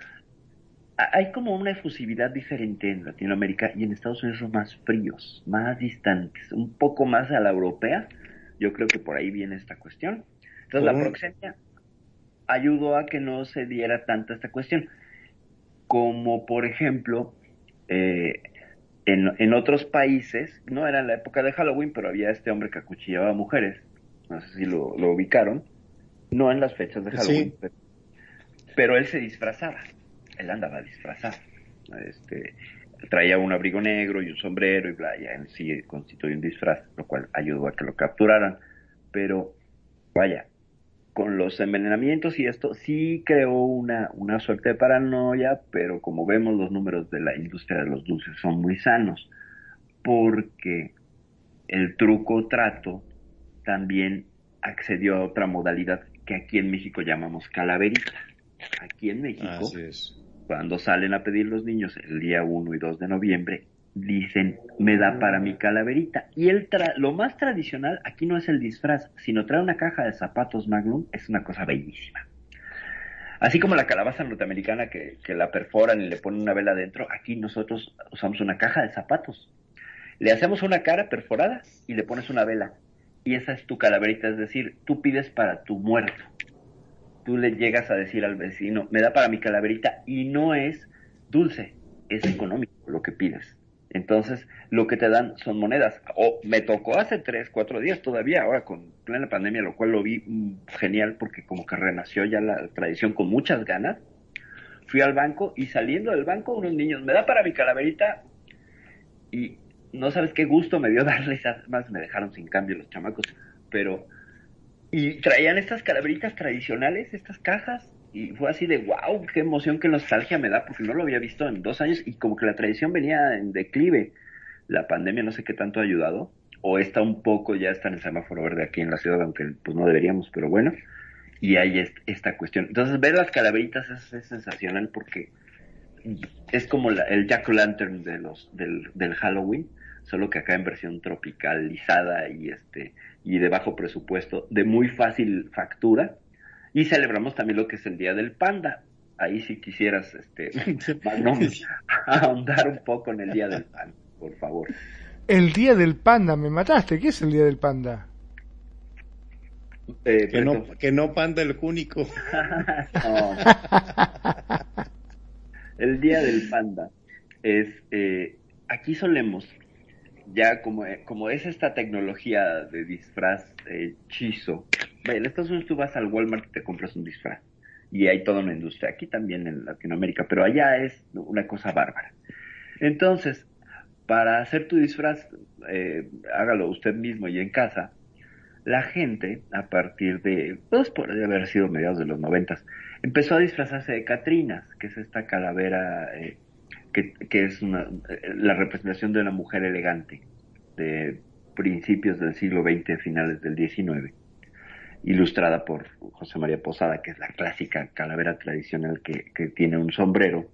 hay como una efusividad diferente en Latinoamérica y en Estados Unidos son más fríos, más distantes, un poco más a la europea. Yo creo que por ahí viene esta cuestión. Entonces, la proxemia ayudó a que no se diera tanta esta cuestión. Como por ejemplo, eh, en, en, otros países, no era en la época de Halloween, pero había este hombre que acuchillaba a mujeres, no sé si lo, lo ubicaron, no en las fechas de Halloween, Sí. pero, pero él se disfrazaba, él andaba disfrazado, este, traía un abrigo negro y un sombrero y bla, ya en sí constituye un disfraz, lo cual ayudó a que lo capturaran, pero vaya, con los envenenamientos y esto sí creó una, una suerte de paranoia, pero como vemos los números de la industria de los dulces son muy sanos, porque el truco trato también accedió a otra modalidad que aquí en México llamamos calaverita. Aquí en México, cuando salen a pedir los niños el día 1 y 2 de noviembre, dicen, me da para mi calaverita. Y el tra lo más tradicional aquí no es el disfraz, sino trae una caja de zapatos Magnum, es una cosa bellísima. Así como la calabaza norteamericana que, que la perforan y le ponen una vela adentro, aquí nosotros usamos una caja de zapatos. Le hacemos una cara perforada y le pones una vela. Y esa es tu calaverita, es decir, tú pides para tu muerto. Tú le llegas a decir al vecino, me da para mi calaverita y no es dulce, es económico lo que pides. Entonces, lo que te dan son monedas. O me tocó hace tres, cuatro días todavía, ahora con plena pandemia, lo cual lo vi mm, genial porque como que renació ya la tradición con muchas ganas. Fui al banco y saliendo del banco, unos niños, me da para mi calaverita y no sabes qué gusto me dio darles, además me dejaron sin cambio los chamacos, pero... Y traían estas calaveritas tradicionales, estas cajas, y fue así de wow, qué emoción, qué nostalgia me da, porque no lo había visto en dos años y como que la tradición venía en declive. La pandemia no sé qué tanto ha ayudado, o está un poco, ya está en el semáforo verde aquí en la ciudad, aunque pues no deberíamos, pero bueno, y hay esta cuestión. Entonces, ver las calaveritas es, sensacional porque es como el Jack o Lantern de los, del, del Halloween, solo que acá en versión tropicalizada y este y de bajo presupuesto, de muy fácil factura. Y celebramos también lo que es el Día del Panda. Ahí si quisieras este ahondar un poco en el Día del Panda, por favor. El Día del Panda, me mataste. ¿Qué es el Día del Panda? Eh, que, no, que no panda el único. el Día del Panda es... Eh, aquí solemos ya como, eh, como es esta tecnología de disfraz hechizo, en Estados Unidos tú vas al Walmart y te compras un disfraz y hay toda una industria, aquí también en Latinoamérica, pero allá es una cosa bárbara. Entonces, para hacer tu disfraz, eh, hágalo usted mismo y en casa, la gente, a partir de, pues podría haber sido mediados de los noventas, empezó a disfrazarse de Catrinas, que es esta calavera eh, que, es una, la representación de una mujer elegante de principios del siglo XX, finales del XIX, ilustrada por José María Posada, que es la clásica calavera tradicional que, tiene un sombrero.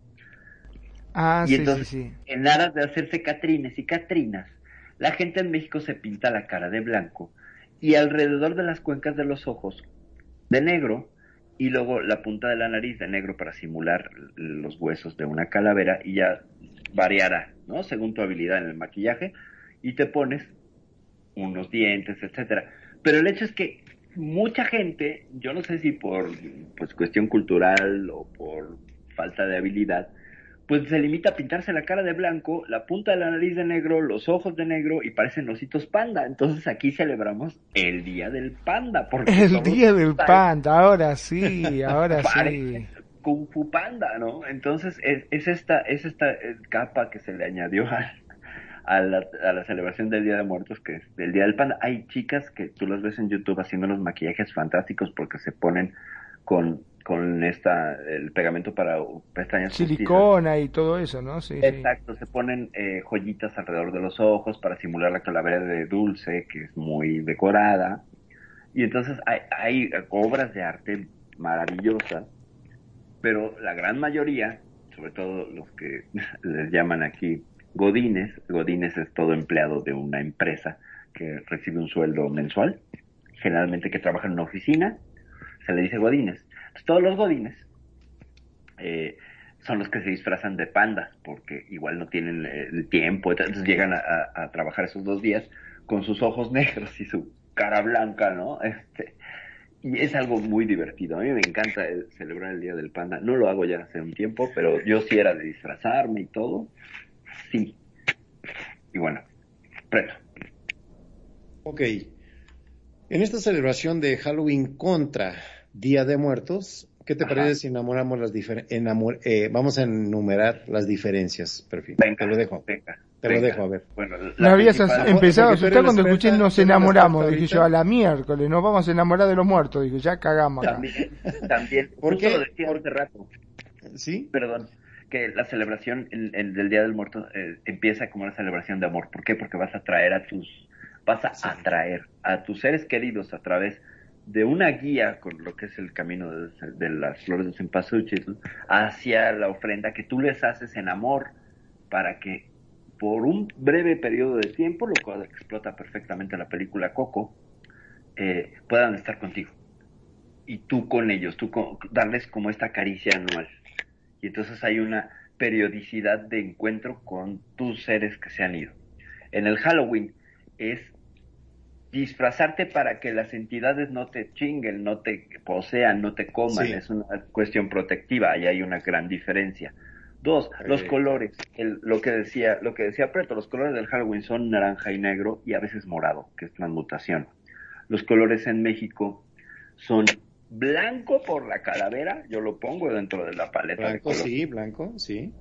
Ah, y entonces, en aras de hacerse catrines y catrinas, la gente en México se pinta la cara de blanco y alrededor de las cuencas de los ojos de negro y luego la punta de la nariz de negro para simular los huesos de una calavera y ya variará, ¿no? Según tu habilidad en el maquillaje y te pones unos dientes, etcétera. Pero el hecho es que mucha gente, yo no sé si por pues cuestión cultural o por falta de habilidad, pues se limita a pintarse la cara de blanco, la punta de la nariz de negro, los ojos de negro y parecen ositos panda. Entonces aquí celebramos el día del panda. Porque el día del panda, ahora sí, ahora sí. Kung Fu Panda, ¿no? Entonces es, es esta es esta eh, capa que se le añadió a, a, la, a la celebración del Día de Muertos, que es del Día del Panda. Hay chicas que tú las ves en YouTube haciendo unos maquillajes fantásticos porque se ponen con con esta el pegamento para pestañas silicona y todo eso no sí. Exacto se ponen eh, joyitas alrededor de los ojos para simular la calavera de dulce que es muy decorada. Y entonces hay, hay obras de arte maravillosas pero la gran mayoría sobre todo los que les llaman aquí godines godines es todo empleado de una empresa que recibe un sueldo mensual generalmente que trabaja en una oficina se le dice godines todos los godines eh, son los que se disfrazan de pandas, porque igual no tienen el tiempo, entonces llegan a, trabajar esos dos días con sus ojos negros y su cara blanca, ¿no? Este, y es algo muy divertido. A mí me encanta celebrar el Día del Panda. No lo hago ya hace un tiempo, pero yo sí era de disfrazarme y todo. Sí. Y bueno, preto. Ok. En esta celebración de Halloween contra Día de Muertos, ¿qué te parece si enamoramos las enamor eh, vamos a enumerar las diferencias, perfil? te lo dejo. te lo dejo, a ver. Bueno, la habías empezado a asustar cuando escuché nos enamoramos. Dije yo, a la miércoles, nos vamos a enamorar de los muertos. Dije, ya cagamos. También, también. ¿Por qué? Lo decía hace rato. ¿Sí? Perdón que la celebración el, del Día del Muerto eh, empieza como una celebración de amor. ¿Por qué? Porque vas a traer a tus, vas a atraer a tus seres queridos a través de una guía con lo que es el camino de, las flores de cempasúchil hacia la ofrenda que tú les haces en amor para que por un breve periodo de tiempo, lo cual explota perfectamente la película Coco, eh, puedan estar contigo. Y tú con ellos, tú darles como esta caricia anual. Y entonces hay una periodicidad de encuentro con tus seres que se han ido. En el Halloween es disfrazarte para que las entidades no te chinguen, no te posean, no te coman, es una cuestión protectiva, ahí hay una gran diferencia. Dos, los colores, lo que decía, lo que decía Preto, los colores del Halloween son naranja y negro y a veces morado, que es transmutación. Los colores en México son blanco por la calavera, yo lo pongo dentro de la paleta. Blanco, sí, blanco, sí.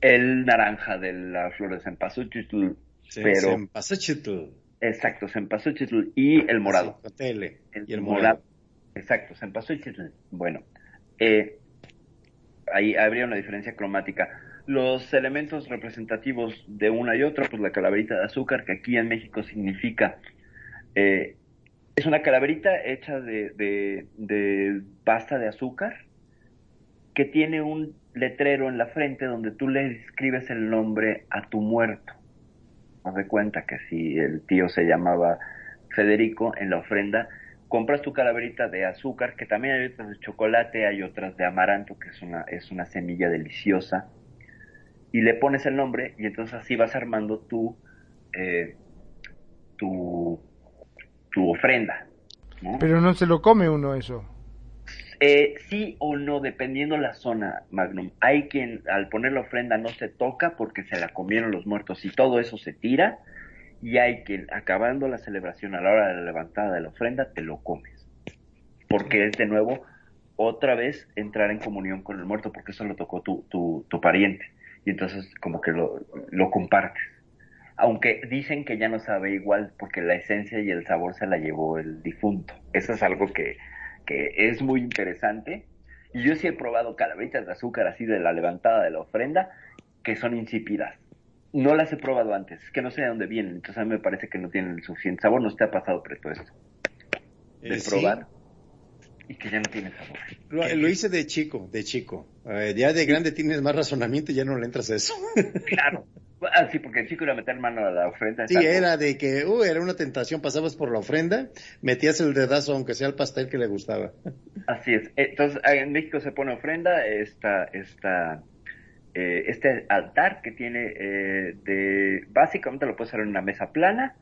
El naranja de las flores en sí, pero Exacto, cempasúchil y el morado. El, y el morado. Exacto, cempasúchil. Bueno, eh, ahí habría una diferencia cromática. Los elementos representativos de una y otra, pues la calaverita de azúcar, que aquí en México significa, eh, es una calaverita hecha de, de, de pasta de azúcar, que tiene un letrero en la frente donde tú le escribes el nombre a tu muerto. De cuenta que si el tío se llamaba Federico, en la ofrenda compras tu calaverita de azúcar, que también hay otras de chocolate, hay otras de amaranto, que es una, es una semilla deliciosa, y le pones el nombre y entonces así vas armando tu, eh, tu, tu ofrenda. Pero no se lo come uno eso. Eh, sí o no, dependiendo la zona, Magnum. Hay quien al poner la ofrenda no se toca porque se la comieron los muertos y todo eso se tira. Y hay quien, acabando la celebración a la hora de la levantada de la ofrenda, te lo comes. Porque es de nuevo otra vez entrar en comunión con el muerto porque eso lo tocó tu, tu, tu pariente. Y entonces como que lo, lo compartes. Aunque dicen que ya no sabe igual porque la esencia y el sabor se la llevó el difunto. Eso es algo que, que es muy interesante. Y yo sí he probado calaveritas de azúcar así de la levantada de la ofrenda que son insípidas. No las he probado antes, es que no sé de dónde vienen, entonces a mí me parece que no tienen el suficiente sabor. ¿No te ha pasado preto esto? De Eh, sí. probar y que ya no tiene sabor. Lo, lo hice de chico, de chico. Eh, ya de grande tienes más razonamiento y ya no le entras a eso. Claro. Ah, sí, porque el chico iba a meter mano a la ofrenda. Sí, era de que, uh, era una tentación, pasabas por la ofrenda, metías el dedazo aunque sea el pastel que le gustaba. Así es. Entonces, ah, en México se pone ofrenda, esta, esta, eh, este altar que tiene eh, de, básicamente lo puedes hacer en una mesa plana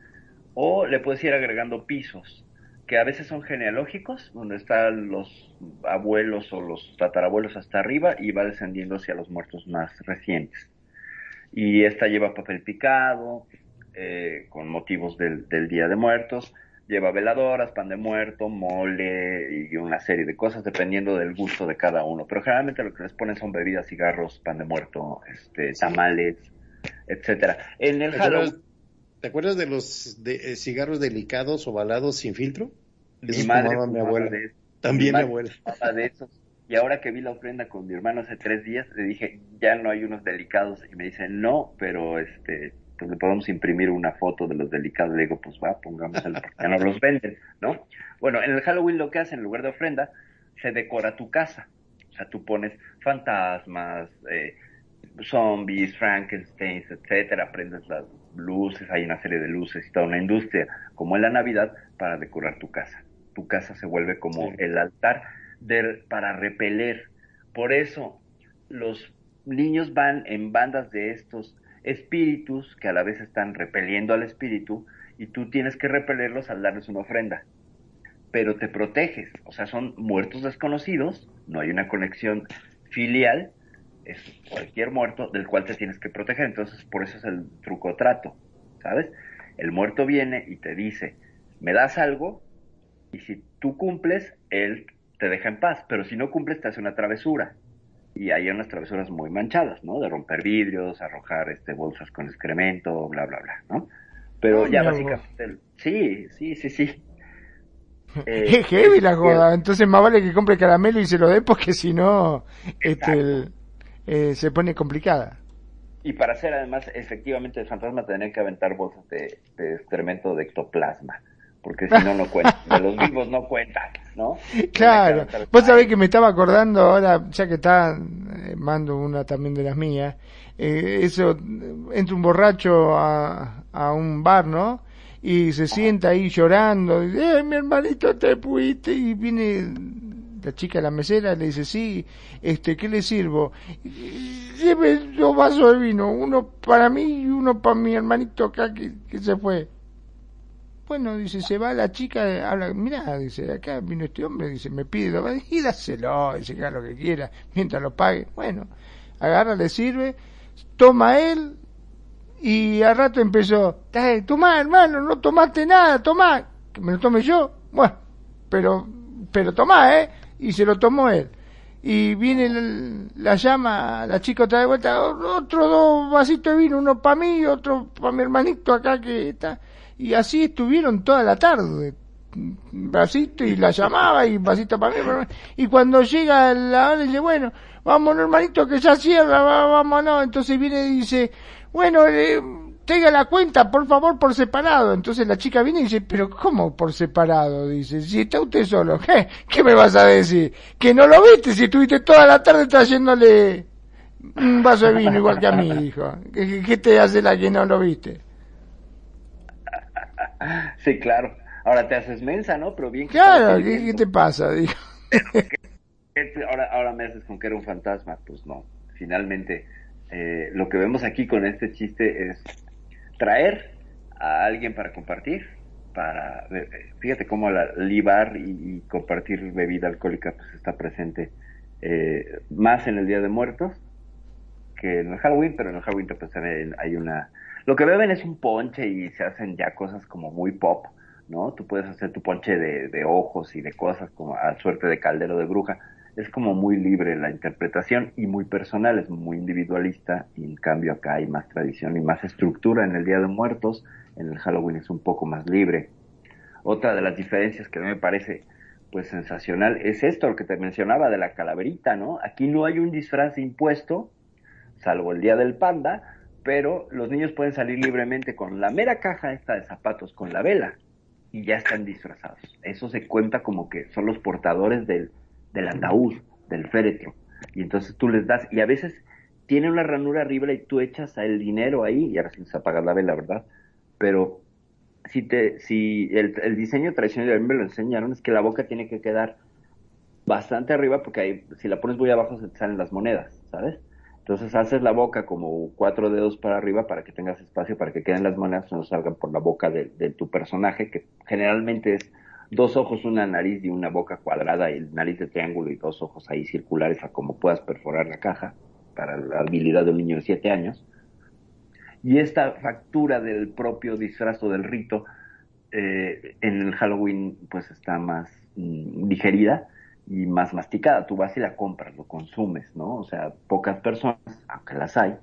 o le puedes ir agregando pisos, que a veces son genealógicos, donde están los abuelos o los tatarabuelos hasta arriba y va descendiendo hacia los muertos más recientes. Y esta lleva papel picado, eh, con motivos del, del Día de Muertos, lleva veladoras, pan de muerto, mole y una serie de cosas dependiendo del gusto de cada uno. Pero generalmente lo que les ponen son bebidas, cigarros, pan de muerto, este, tamales, etcétera. En el ¿Te acuerdas, te acuerdas de los de, eh, cigarros delicados ovalados sin filtro? mi madre fumaba mi abuela. de. También mi madre abuela. de esos. Y ahora que vi la ofrenda con mi hermano hace tres días, le dije, ya no hay unos delicados. Y me dice, no, pero este, pues le podemos imprimir una foto de los delicados. Le digo, pues va, pongámosela, porque ya no los venden, ¿no? Bueno, en el Halloween lo que hacen, en lugar de ofrenda, se decora tu casa. O sea, tú pones fantasmas, eh, zombies, Frankenstein, etcétera, prendes las luces, hay una serie de luces y toda una industria, como en la Navidad, para decorar tu casa. Tu casa se vuelve como Sí. el altar para repeler. Por eso los niños van en bandas de estos espíritus que a la vez están repeliendo al espíritu y tú tienes que repelerlos al darles una ofrenda. Pero te proteges, o sea, son muertos desconocidos, no hay una conexión filial, es cualquier muerto del cual te tienes que proteger, entonces por eso es el truco trato, ¿sabes? El muerto viene y te dice, me das algo y si tú cumples, él te deja en paz, pero si no cumples te hace una travesura. Y hay unas travesuras muy manchadas, ¿no? De romper vidrios, arrojar este bolsas con excremento, bla, bla, bla, ¿no? Pero ya básicamente, sí, sí, sí, sí. Eh, Es heavy la joda. Entonces más vale que compre caramelo y se lo dé porque si no, este, eh, se pone complicada. Y para hacer además efectivamente el fantasma tendría que aventar bolsas de, de excremento de ectoplasma, porque si no, no cuenta. De los vivos no cuentan, ¿no? Claro. Vos sabés que me estaba acordando ahora, ya que está, eh, mando una también de las mías, eh, eso, entra un borracho a, a un bar, ¿no? Y se sienta ahí llorando, y dice, eh, mi hermanito te fuiste, y viene la chica, la mesera, le dice, sí, este, ¿qué le sirvo? Lleve dos vasos de vino, uno para mí y uno para mi hermanito acá que, que se fue. Bueno, dice, se va la chica, habla, mira, dice, acá vino este hombre, dice, me pide, lo y dáselo, dice, que lo que quiera, mientras lo pague. Bueno, agarra, le sirve, toma él, y al rato empezó, "Eh, tomá, hermano, no tomaste nada, tomá, que me lo tome yo, bueno, pero, pero tomá, eh, y se lo tomó él. Y viene la, la llama, la chica otra de vuelta, otro dos vasitos de vino, uno para mí y otro para mi hermanito acá que está. Y así estuvieron toda la tarde, vasito y la llamaba y vasito para mí, y cuando llega la hora dice, bueno, vamos hermanito que ya cierra, va- vámonos, entonces viene y dice, bueno, eh, tenga la cuenta, por favor, por separado. Entonces la chica viene y dice, pero ¿cómo por separado? Dice, si está usted solo, ¿qué, ¿Qué me vas a decir? Que no lo viste, si estuviste toda la tarde trayéndole un vaso de vino igual que a mí, dijo. ¿Qué, qué te hace la que no lo viste? Sí, claro. Ahora te haces mensa, ¿no? Pero bien que Claro, ¿qué, te pasa? Ahora, ahora me haces con que era un fantasma. Pues no. Finalmente, eh, lo que vemos aquí con este chiste es traer a alguien para compartir, para eh, fíjate cómo la libar y, y compartir bebida alcohólica pues está presente eh, más en el Día de Muertos que en el Halloween, pero en el Halloween pues también hay una lo que beben es un ponche y se hacen ya cosas como muy pop, ¿no? Tú puedes hacer tu ponche de, ojos y de cosas como a suerte de caldero de bruja. Es como muy libre la interpretación y muy personal, es muy individualista y en cambio acá hay más tradición y más estructura en el Día de Muertos, en el Halloween es un poco más libre. Otra de las diferencias que me parece pues sensacional es esto, lo que te mencionaba de la calaverita, ¿no? Aquí no hay un disfraz impuesto, salvo el día del panda, pero los niños pueden salir libremente con la mera caja esta de zapatos, con la vela, y ya están disfrazados. Eso se cuenta como que son los portadores del, del del féretro. Y entonces tú les das, y a veces tiene una ranura arriba y tú echas el dinero ahí, y ahora sí les apagas la vela, ¿verdad? Pero si te, si el, el diseño tradicional, a mí me lo enseñaron, es que la boca tiene que quedar bastante arriba porque ahí, si la pones muy abajo se te salen las monedas, ¿sabes? Entonces haces la boca como cuatro dedos para arriba para que tengas espacio para que queden las monedas no salgan por la boca de, tu personaje, que generalmente es dos ojos, una nariz y una boca cuadrada, y nariz de triángulo y dos ojos ahí circulares a como puedas perforar la caja, para la habilidad de un niño de siete años. Y esta factura del propio disfraz del rito eh, en el Halloween pues está más mm, digerida y más masticada. Tú vas y la compras, lo consumes, ¿no? O sea, pocas personas, aunque las hay,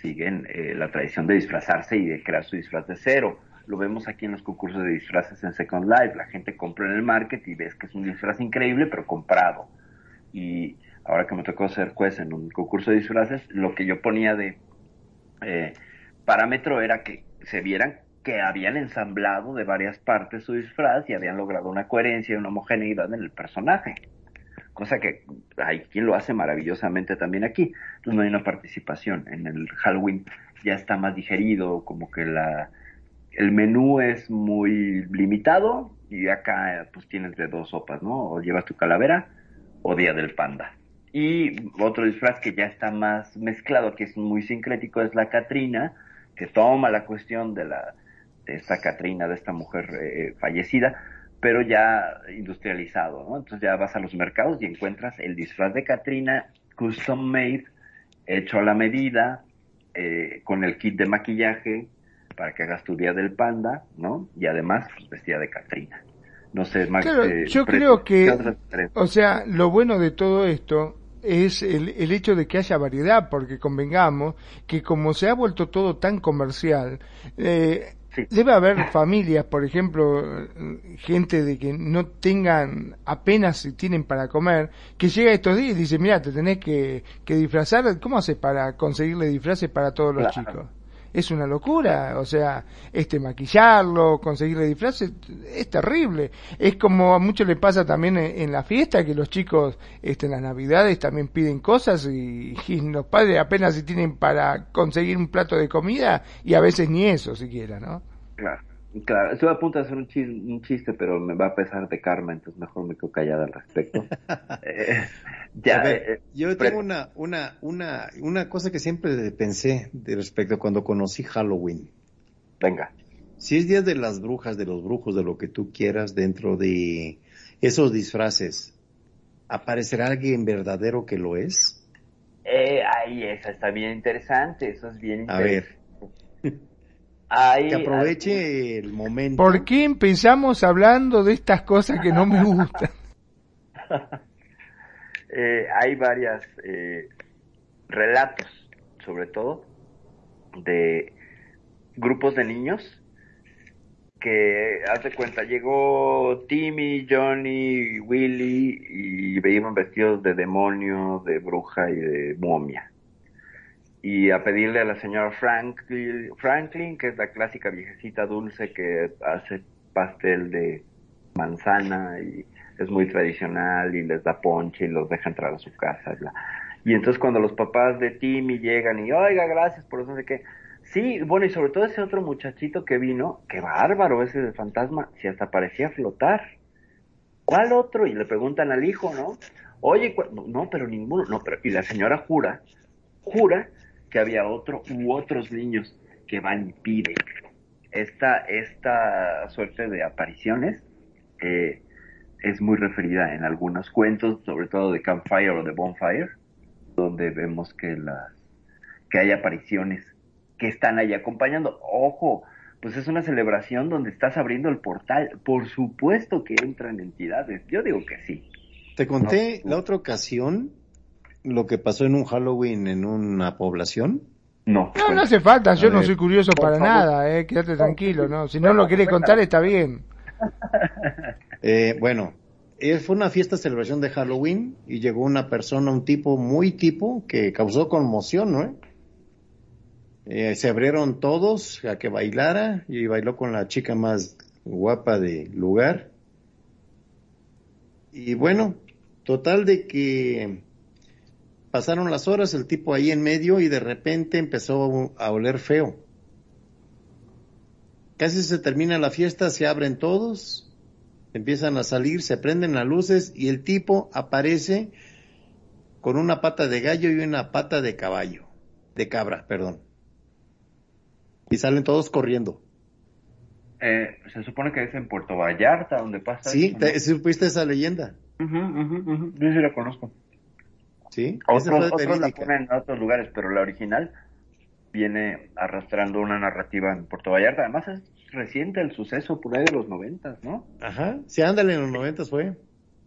siguen eh, la tradición de disfrazarse y de crear su disfraz de cero. Lo vemos aquí en los concursos de disfraces en Second Life. La gente compra en el market y ves que es un disfraz increíble, pero comprado. Y ahora que me tocó ser juez en un concurso de disfraces, lo que yo ponía de eh, parámetro era que se vieran que habían ensamblado de varias partes su disfraz y habían logrado una coherencia y una homogeneidad en el personaje. Cosa que hay quien lo hace maravillosamente también aquí. Entonces no hay una participación. En el Halloween ya está más digerido, como que la, el menú es muy limitado y acá pues tienes de dos sopas, ¿no? O llevas tu calavera o Día del Panda. Y otro disfraz que ya está más mezclado, que es muy sincrético, es la Catrina, que toma la cuestión de la de esta Catrina, de esta mujer eh, fallecida, pero ya industrializado, ¿no? Entonces ya vas a los mercados y encuentras el disfraz de Catrina custom made, hecho a la medida, eh, con el kit de maquillaje para que hagas tu día del panda, ¿no? Y además, pues vestida de Catrina. No sé, Max, Claro, eh, yo creo que, o sea, lo bueno de todo esto es el, el hecho de que haya variedad, porque convengamos que como se ha vuelto todo tan comercial, eh, Sí. debe haber familias, por ejemplo, gente de que no tengan apenas si tienen para comer, que llega estos días y dice, mira, te tenés que, que disfrazar, ¿cómo haces para conseguirle disfraces para todos los Claro. chicos? Es una locura, o sea, este maquillarlo, conseguirle disfraces, es terrible. Es como a muchos le pasa también en, la fiesta, que los chicos este, en las navidades también piden cosas y, y los padres apenas si tienen para conseguir un plato de comida y a veces ni eso siquiera, ¿no? Claro, claro. Estoy a punto de hacer un chiste, un chiste, pero me va a pesar de karma, entonces mejor me quedo callada al respecto. Eh, ya, A ver, eh, yo tengo una, una, una, una cosa que siempre pensé de respecto a cuando conocí Halloween. venga. Si es Día de las Brujas, de los brujos, de lo que tú quieras dentro de esos disfraces, ¿aparecerá alguien verdadero que lo es? Eh, ahí, esa está bien interesante, eso es bien A interesante. ver, Ahí, que aproveche el momento. ¿Por qué empezamos hablando de estas cosas que no me gustan? eh, hay varias eh, relatos, sobre todo, de grupos de niños que, haz de cuenta, llegó Timmy, Johnny, Willy y veían vestidos de demonio, de bruja y de momia. Y a pedirle a la señora Franklin, Franklin, que es la clásica viejecita dulce que hace pastel de manzana y es muy tradicional y les da ponche y los deja entrar a su casa. bla. Y entonces cuando los papás de Timmy llegan y, oiga, gracias por eso, no sé qué. Sí, bueno, y sobre todo ese otro muchachito que vino, qué bárbaro ese de fantasma, si hasta parecía flotar. ¿Cuál otro? Y le preguntan al hijo, ¿no? Oye, no, pero ninguno, no, pero, y la señora jura, jura que había otro u otros niños que van y piden. Esta, esta suerte de apariciones eh, es muy referida en algunos cuentos, sobre todo de Campfire o de Bonfire, donde vemos que las que hay apariciones que están ahí acompañando. Ojo, pues es una celebración donde estás abriendo el portal. Por supuesto que entran entidades. Yo digo que sí. Te conté No. la otra ocasión lo que pasó en un Halloween en una población. No. No, no hace falta, yo A no soy curioso para favor. nada, eh, quédate tranquilo, ¿no? Si no lo querés contar está bien. Eh, bueno, eh, fue una fiesta celebración de Halloween y llegó una persona, un tipo muy tipo que causó conmoción, ¿no? Eh, se abrieron todos a que bailara y bailó con la chica más guapa del lugar. Y bueno, total de que pasaron las horas, el tipo ahí en medio y de repente empezó a oler feo. Casi se termina la fiesta, se abren todos, empiezan a salir, se prenden las luces y el tipo aparece con una pata de gallo y una pata de caballo, de cabra, perdón. Y salen todos corriendo. Eh, se supone que es en Puerto Vallarta donde pasa ¿Sí? eso, ¿no? ¿Te, ¿Supiste esa leyenda? Yo sí la conozco. ¿Sí? Otros, otros la ponen en otros lugares, pero la original viene arrastrando una narrativa en Puerto Vallarta. Además es reciente el suceso, por ahí de los noventas, ¿no? Ajá, sí, ándale, en los noventas fue.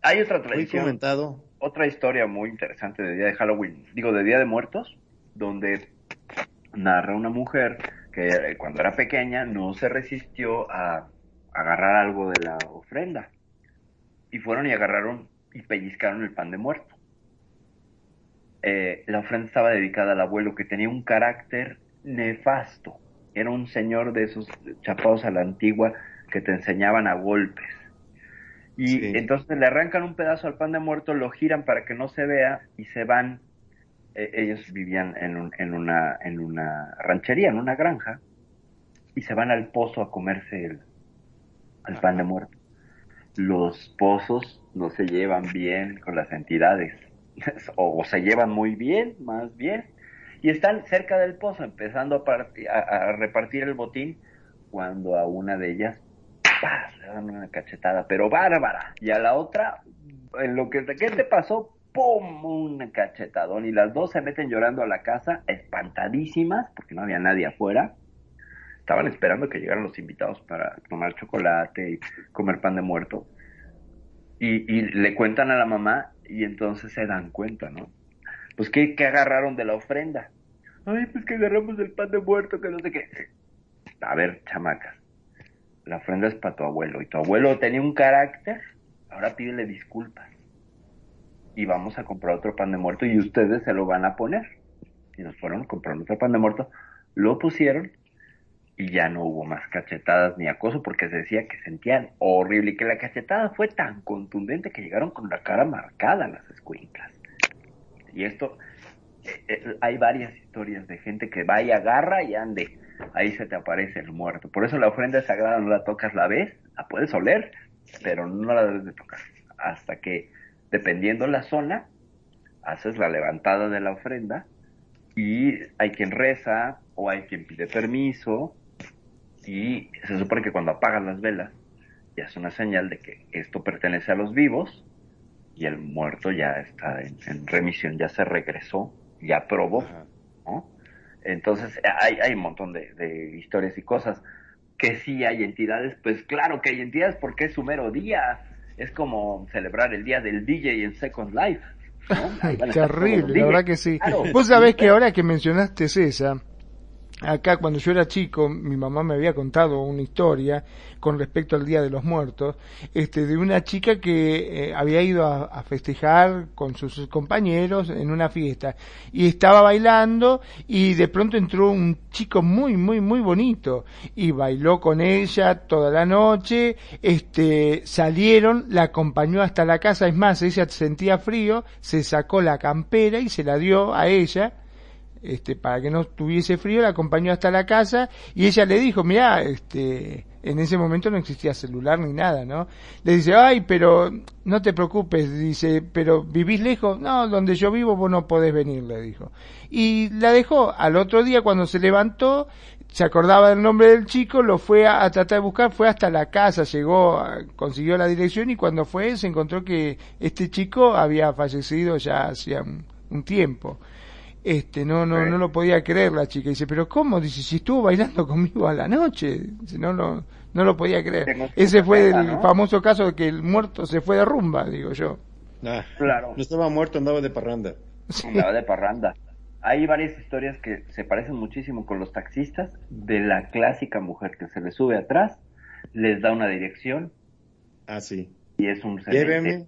Hay otra Muy tradición, comentado. otra historia muy interesante de Día de Halloween, digo, de Día de Muertos, donde narra una mujer que eh, cuando era pequeña no se resistió a agarrar algo de la ofrenda. Y fueron y agarraron y pellizcaron el pan de muerto. Eh, la ofrenda estaba dedicada al abuelo que tenía un carácter nefasto. Era un señor de esos chapados a la antigua que te enseñaban a golpes. Y Sí. entonces le arrancan un pedazo al pan de muerto, lo giran para que no se vea y se van. Eh, ellos vivían en, un- en, una, en una ranchería, en una granja, y se van al pozo a comerse el, el pan de muerto. Los pozos no se llevan bien con las entidades, o, se llevan muy bien, más bien, y están cerca del pozo empezando a, parti- a- a repartir el botín cuando a una de ellas le dan una cachetada, pero bárbara, y a la otra, en lo que ¿qué te pasó? ¡Pum! Un cachetadón, y las dos se meten llorando a la casa, espantadísimas, porque no había nadie afuera. Estaban esperando que llegaran los invitados para tomar chocolate y comer pan de muerto. Y le cuentan a la mamá y entonces se dan cuenta, ¿no? Pues, ¿qué, qué agarraron de la ofrenda? Ay, pues que agarramos el pan de muerto, que no sé qué. A ver, chamacas, la ofrenda es para tu abuelo y tu abuelo tenía un carácter, ahora pídele disculpas. Y vamos a comprar otro pan de muerto y ustedes se lo van a poner. Y nos fueron, compraron otro pan de muerto, lo pusieron y ya no hubo más cachetadas ni acoso porque se decía que sentían horrible y que la cachetada fue tan contundente que llegaron con la cara marcada las escuinclas. Y esto, eh, eh, hay varias historias de gente que va y agarra y ande, ahí se te aparece el muerto. Por eso la ofrenda sagrada no la tocas, la ves, la puedes oler, pero no la debes de tocar. Hasta que, dependiendo la zona, haces la levantada de la ofrenda y hay quien reza o hay quien pide permiso y se supone que cuando apagan las velas ya es una señal de que esto pertenece a los vivos y el muerto ya está en, en remisión, ya se regresó, ya probó. ¿no? Entonces hay, hay un montón de, de historias y cosas que sí hay entidades, pues claro que hay entidades porque es su mero día, es como celebrar el día del DJ en Second Life. ¿no? Terrible, la verdad que sí. Claro. Vos sabés que ahora que mencionaste esa, acá cuando yo era chico, mi mamá me había contado una historia con respecto al Día de los Muertos, este, de una chica que eh, había ido a, a, festejar con sus compañeros en una fiesta y estaba bailando y de pronto entró un chico muy, muy, muy bonito y bailó con ella toda la noche, este, salieron, la acompañó hasta la casa, es más, ella sentía frío, se sacó la campera y se la dio a ella, este, para que no tuviese frío, la acompañó hasta la casa y ella le dijo, mira, este, en ese momento no existía celular ni nada, ¿no? Le dice, ay, pero no te preocupes, dice, pero vivís lejos, no, donde yo vivo vos no podés venir, le dijo. Y la dejó, al otro día cuando se levantó, se acordaba del nombre del chico, lo fue a, tratar de buscar, fue hasta la casa, llegó, consiguió la dirección y cuando fue se encontró que este chico había fallecido ya hacía un tiempo este no no no lo podía creer la chica. Dice pero cómo dice si estuvo bailando conmigo a la noche. Dice, no no no lo podía creer. Ese fue el ¿no? famoso caso de que el muerto se fue de rumba digo yo. Ah, claro. no estaba muerto andaba de parranda. Sí. andaba de parranda. Hay varias historias que se parecen muchísimo con los taxistas de la clásica mujer que se le sube atrás les da una dirección. Ah sí. Y es un cementerio. lléveme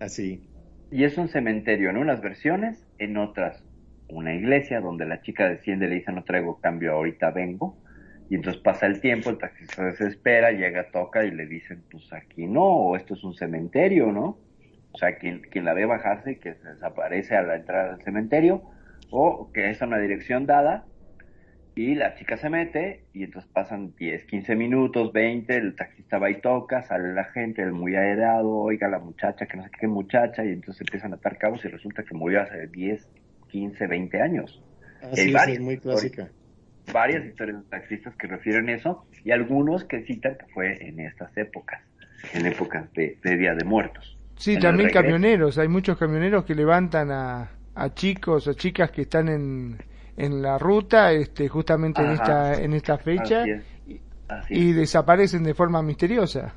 así. Y es un cementerio en unas versiones en otras una iglesia donde la chica desciende le dice no traigo cambio, ahorita vengo. Y entonces pasa el tiempo, el taxista se desespera, llega, toca y le dicen, pues aquí no, o esto es un cementerio, ¿no? O sea, quien, quien la ve bajarse, que se desaparece a la entrada del cementerio, o que es una dirección dada, y la chica se mete, y entonces pasan 10, 15 minutos, 20, el taxista va y toca, sale la gente, el muy aedado, oiga la muchacha, que no sé qué muchacha, y entonces empiezan a atar cabos y resulta que murió hace 10, 15, 20 años. Así es, es muy clásica. Varias historias de taxistas que refieren eso y algunos que citan que fue en estas épocas, en épocas de, de Día de Muertos. Sí, también camioneros, hay muchos camioneros que levantan a, a chicos o chicas que están en, en la ruta este, justamente Ajá. en esta, en esta fecha Así es. Así y es. desaparecen de forma misteriosa.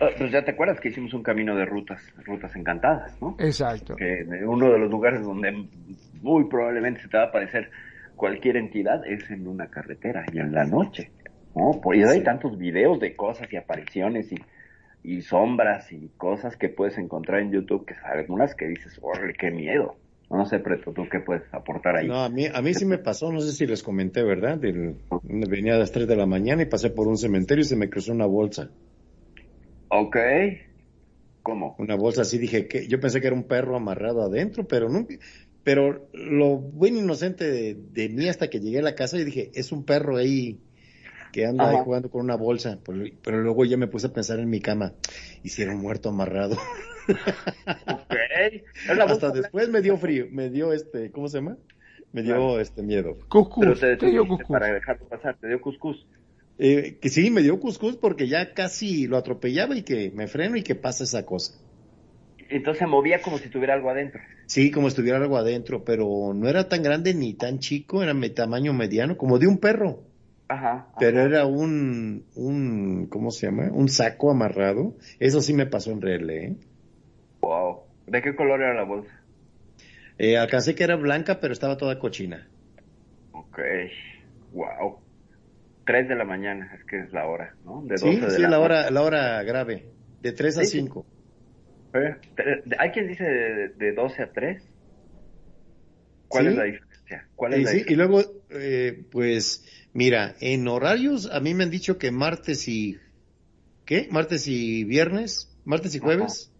Uh, pues ya te acuerdas que hicimos un camino de rutas, rutas encantadas, ¿no? Exacto. Que uno de los lugares donde muy probablemente se te va a aparecer cualquier entidad es en una carretera y en la noche, ¿no? Por eso sí. hay tantos videos de cosas y apariciones y, y sombras y cosas que puedes encontrar en YouTube, que algunas que dices, órale, qué miedo. No sé, Preto, ¿tú qué puedes aportar ahí? No, a mí, a mí sí me pasó, no sé si les comenté, ¿verdad? Venía a las 3 de la mañana y pasé por un cementerio y se me cruzó una bolsa. Ok. ¿Cómo? Una bolsa así, dije que yo pensé que era un perro amarrado adentro, pero no, pero lo buen inocente de, de, mí hasta que llegué a la casa y dije, es un perro ahí que anda Ajá. ahí jugando con una bolsa, pero, pero, luego ya me puse a pensar en mi cama, y si era un muerto amarrado. Okay. hasta después me dio frío, me dio este, ¿cómo se llama? Me dio claro. este miedo. Cuscús, te, te dio cuscús. Para dejarlo pasar, te dio cuscús. Eh, que sí, me dio cuscús porque ya casi lo atropellaba y que me freno y que pasa esa cosa. Entonces se movía como si tuviera algo adentro. Sí, como si tuviera algo adentro, pero no era tan grande ni tan chico, era de tamaño mediano, como de un perro. Ajá, ajá. Pero era un, un, ¿cómo se llama? Un saco amarrado. Eso sí me pasó en RL, ¿eh? Wow. ¿De qué color era la bolsa? Eh, alcancé que era blanca, pero estaba toda cochina. Ok. Wow. 3 de la mañana, es que es la hora, ¿no? De 12 sí, de sí, la, la hora, la hora grave, de 3 sí, a 5. ¿Eh? ¿Hay quien dice de, de 12 a 3? ¿Cuál sí. es la diferencia? ¿Cuál es la sí, diferencia? y luego, eh, pues, mira, en horarios a mí me han dicho que martes y, ¿qué? Martes y viernes, martes y jueves.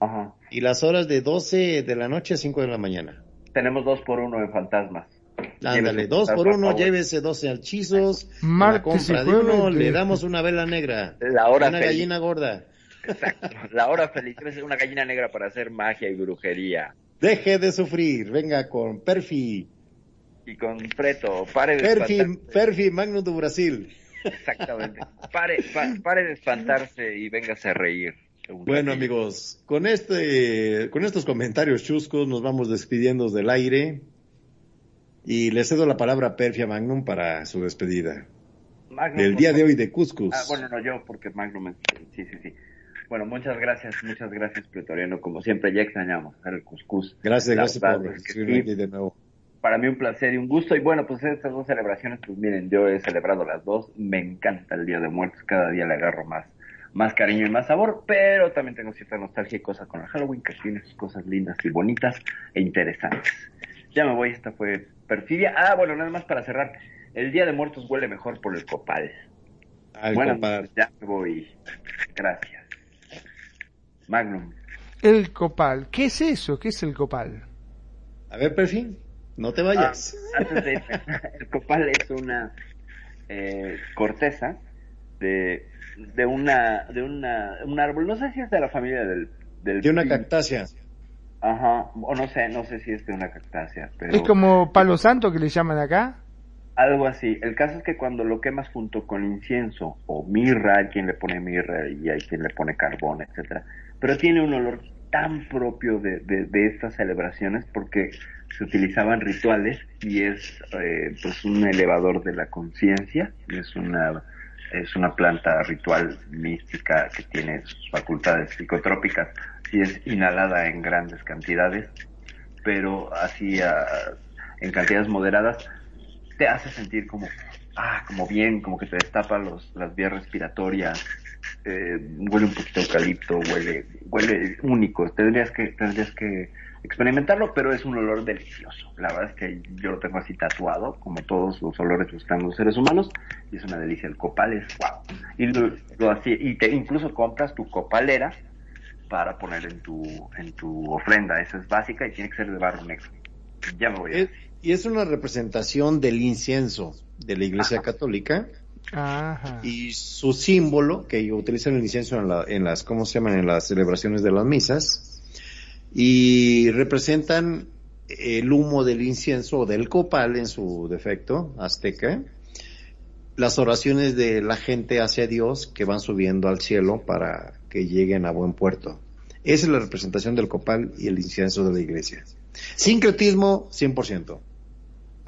Ajá. Ajá. Y las horas de 12 de la noche a 5 de la mañana. Tenemos 2 por 1 en fantasmas. Ándale, dos por uno, llévese 12 alchizos. Martes la compra de uno, le damos una vela negra. La hora una feliz. gallina gorda. Exacto, la hora feliz. Una gallina negra para hacer magia y brujería. Deje de sufrir, venga con Perfi. Y con Preto, pare de Perfi, Perfi Magnum do Brasil. Exactamente. Pare, pa, pare de espantarse y véngase a reír. Bueno, amigos, con este, con estos comentarios chuscos nos vamos despidiendo del aire. Y le cedo la palabra a Perfia Magnum para su despedida. Magnum, del día de hoy de Cuscus. Ah, bueno, no yo, porque Magnum, sí, sí, sí. Bueno, muchas gracias, muchas gracias, Pretoriano. Como siempre, ya extrañamos el Cuscus. Gracias, la gracias por recibirme de nuevo. para mí un placer y un gusto. Y bueno, pues estas dos celebraciones, pues miren, yo he celebrado las dos. Me encanta el Día de Muertos, cada día le agarro más, más cariño y más sabor, pero también tengo cierta nostalgia y cosas con el Halloween, que tiene sus cosas lindas y bonitas e interesantes. Ya me voy, esta fue perfidia. Ah, bueno, nada más para cerrar. El Día de Muertos huele mejor por el copal. bueno, ya me voy. Gracias. Magnum. El copal. ¿Qué es eso? ¿Qué es el copal? A ver, Perfi, no te vayas. Ah, el copal es una eh, corteza de, de una de una un árbol. No sé si es de la familia del, del de una cactácea. Ajá, o no sé, no sé si es de una cactácea. Pero... ¿Es como palo santo que le llaman acá? Algo así. El caso es que cuando lo quemas junto con incienso o mirra, hay quien le pone mirra y hay quien le pone carbón, etcétera. Pero tiene un olor tan propio de, de, estas celebraciones porque se utilizaban rituales y es eh, pues un elevador de la conciencia, es una es una planta ritual mística que tiene sus facultades psicotrópicas y es inhalada en grandes cantidades, pero así en cantidades moderadas te hace sentir como, ah, como bien, como que te destapa los, las vías respiratorias, eh, huele un poquito eucalipto, huele, huele único, tendrías que, tendrías que experimentarlo, pero es un olor delicioso. La verdad es que yo lo tengo así tatuado, como todos los olores buscan los seres humanos, y es una delicia. El copal es wow. Y lo, así, y te incluso compras tu copalera para poner en tu, en tu ofrenda. Esa es básica y tiene que ser de barro negro. Ya me voy a Y es una representación del incienso de la Iglesia Católica. Ajá. Y su símbolo, que utilizan el incienso en, en las, ¿cómo se llaman? En las celebraciones de las misas. Y representan el humo del incienso o del copal en su defecto azteca, las oraciones de la gente hacia Dios que van subiendo al cielo para que lleguen a buen puerto. Esa es la representación del copal y el incienso de la iglesia. Sincretismo 100%.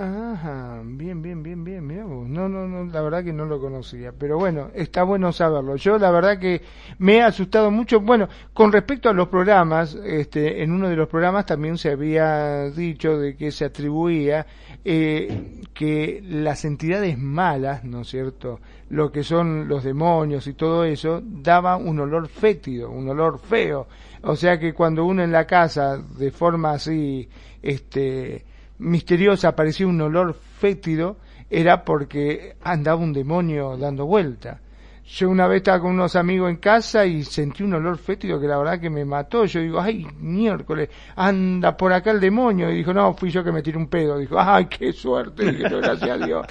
Ajá, bien, bien, bien, bien, No, no, no, la verdad que no lo conocía, pero bueno, está bueno saberlo. Yo la verdad que me he asustado mucho. Bueno, con respecto a los programas, este, en uno de los programas también se había dicho de que se atribuía eh, que las entidades malas, ¿no es cierto? Lo que son los demonios y todo eso, daba un olor fétido, un olor feo. O sea que cuando uno en la casa, de forma así, este, misteriosa aparecía un olor fétido, era porque andaba un demonio dando vuelta. Yo una vez estaba con unos amigos en casa y sentí un olor fétido que la verdad que me mató. Yo digo, ay, miércoles, anda por acá el demonio. Y dijo, no, fui yo que me tiré un pedo. Dijo, ay, qué suerte. Dije, gracias a Dios.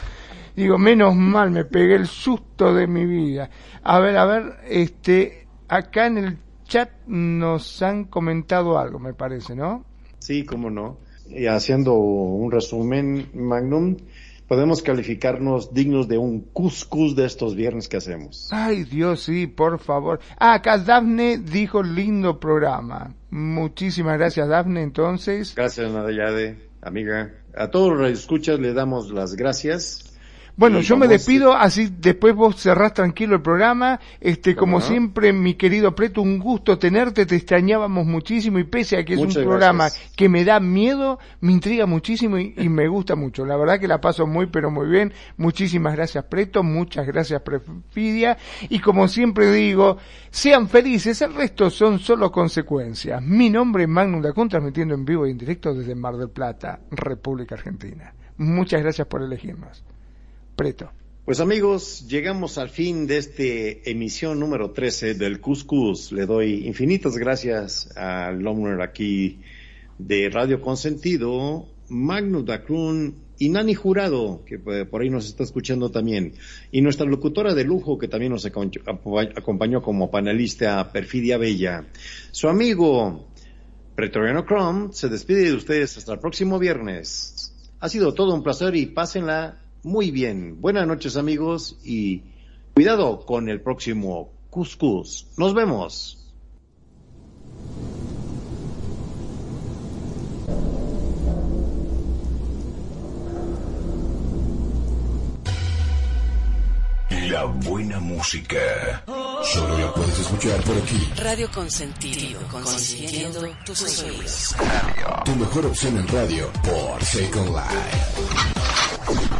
Digo, menos mal, me pegué el susto de mi vida. A ver, a ver, este, acá en el chat nos han comentado algo, me parece, ¿no? Sí, cómo no y haciendo un resumen, Magnum, podemos calificarnos dignos de un cuscús de estos viernes que hacemos. Ay, Dios, sí, por favor. Ah, acá Dafne dijo lindo programa. Muchísimas gracias, Dafne, entonces. Gracias, Nadayade, amiga. A todos los escuchas le damos las gracias bueno, yo me despido, así después vos cerrás tranquilo el programa. Este, como siempre, mi querido Preto, un gusto tenerte, te extrañábamos muchísimo y pese a que es un programa que me da miedo, me intriga muchísimo y, me gusta mucho. La verdad que la paso muy, pero muy bien. Muchísimas gracias, Preto, muchas gracias, Prefidia. Y como siempre digo, sean felices, el resto son solo consecuencias. Mi nombre es Magnum Dacun, transmitiendo en vivo y en directo desde Mar del Plata, República Argentina. Muchas gracias por elegirnos. Pues amigos, llegamos al fin de esta emisión número 13 del Cuscus. Le doy infinitas gracias al hombre aquí de Radio Consentido, Magnus Dacrun y Nani Jurado, que por ahí nos está escuchando también, y nuestra locutora de lujo que también nos acompañó como panelista, Perfidia Bella. Su amigo Pretoriano Chrome se despide de ustedes hasta el próximo viernes. Ha sido todo un placer y pásenla muy bien, buenas noches amigos y cuidado con el próximo Cuscus. Nos vemos. La buena música. Solo la puedes escuchar por aquí. Radio Consentido, consintiendo tus oídos. Tu mejor opción en radio por Second Life.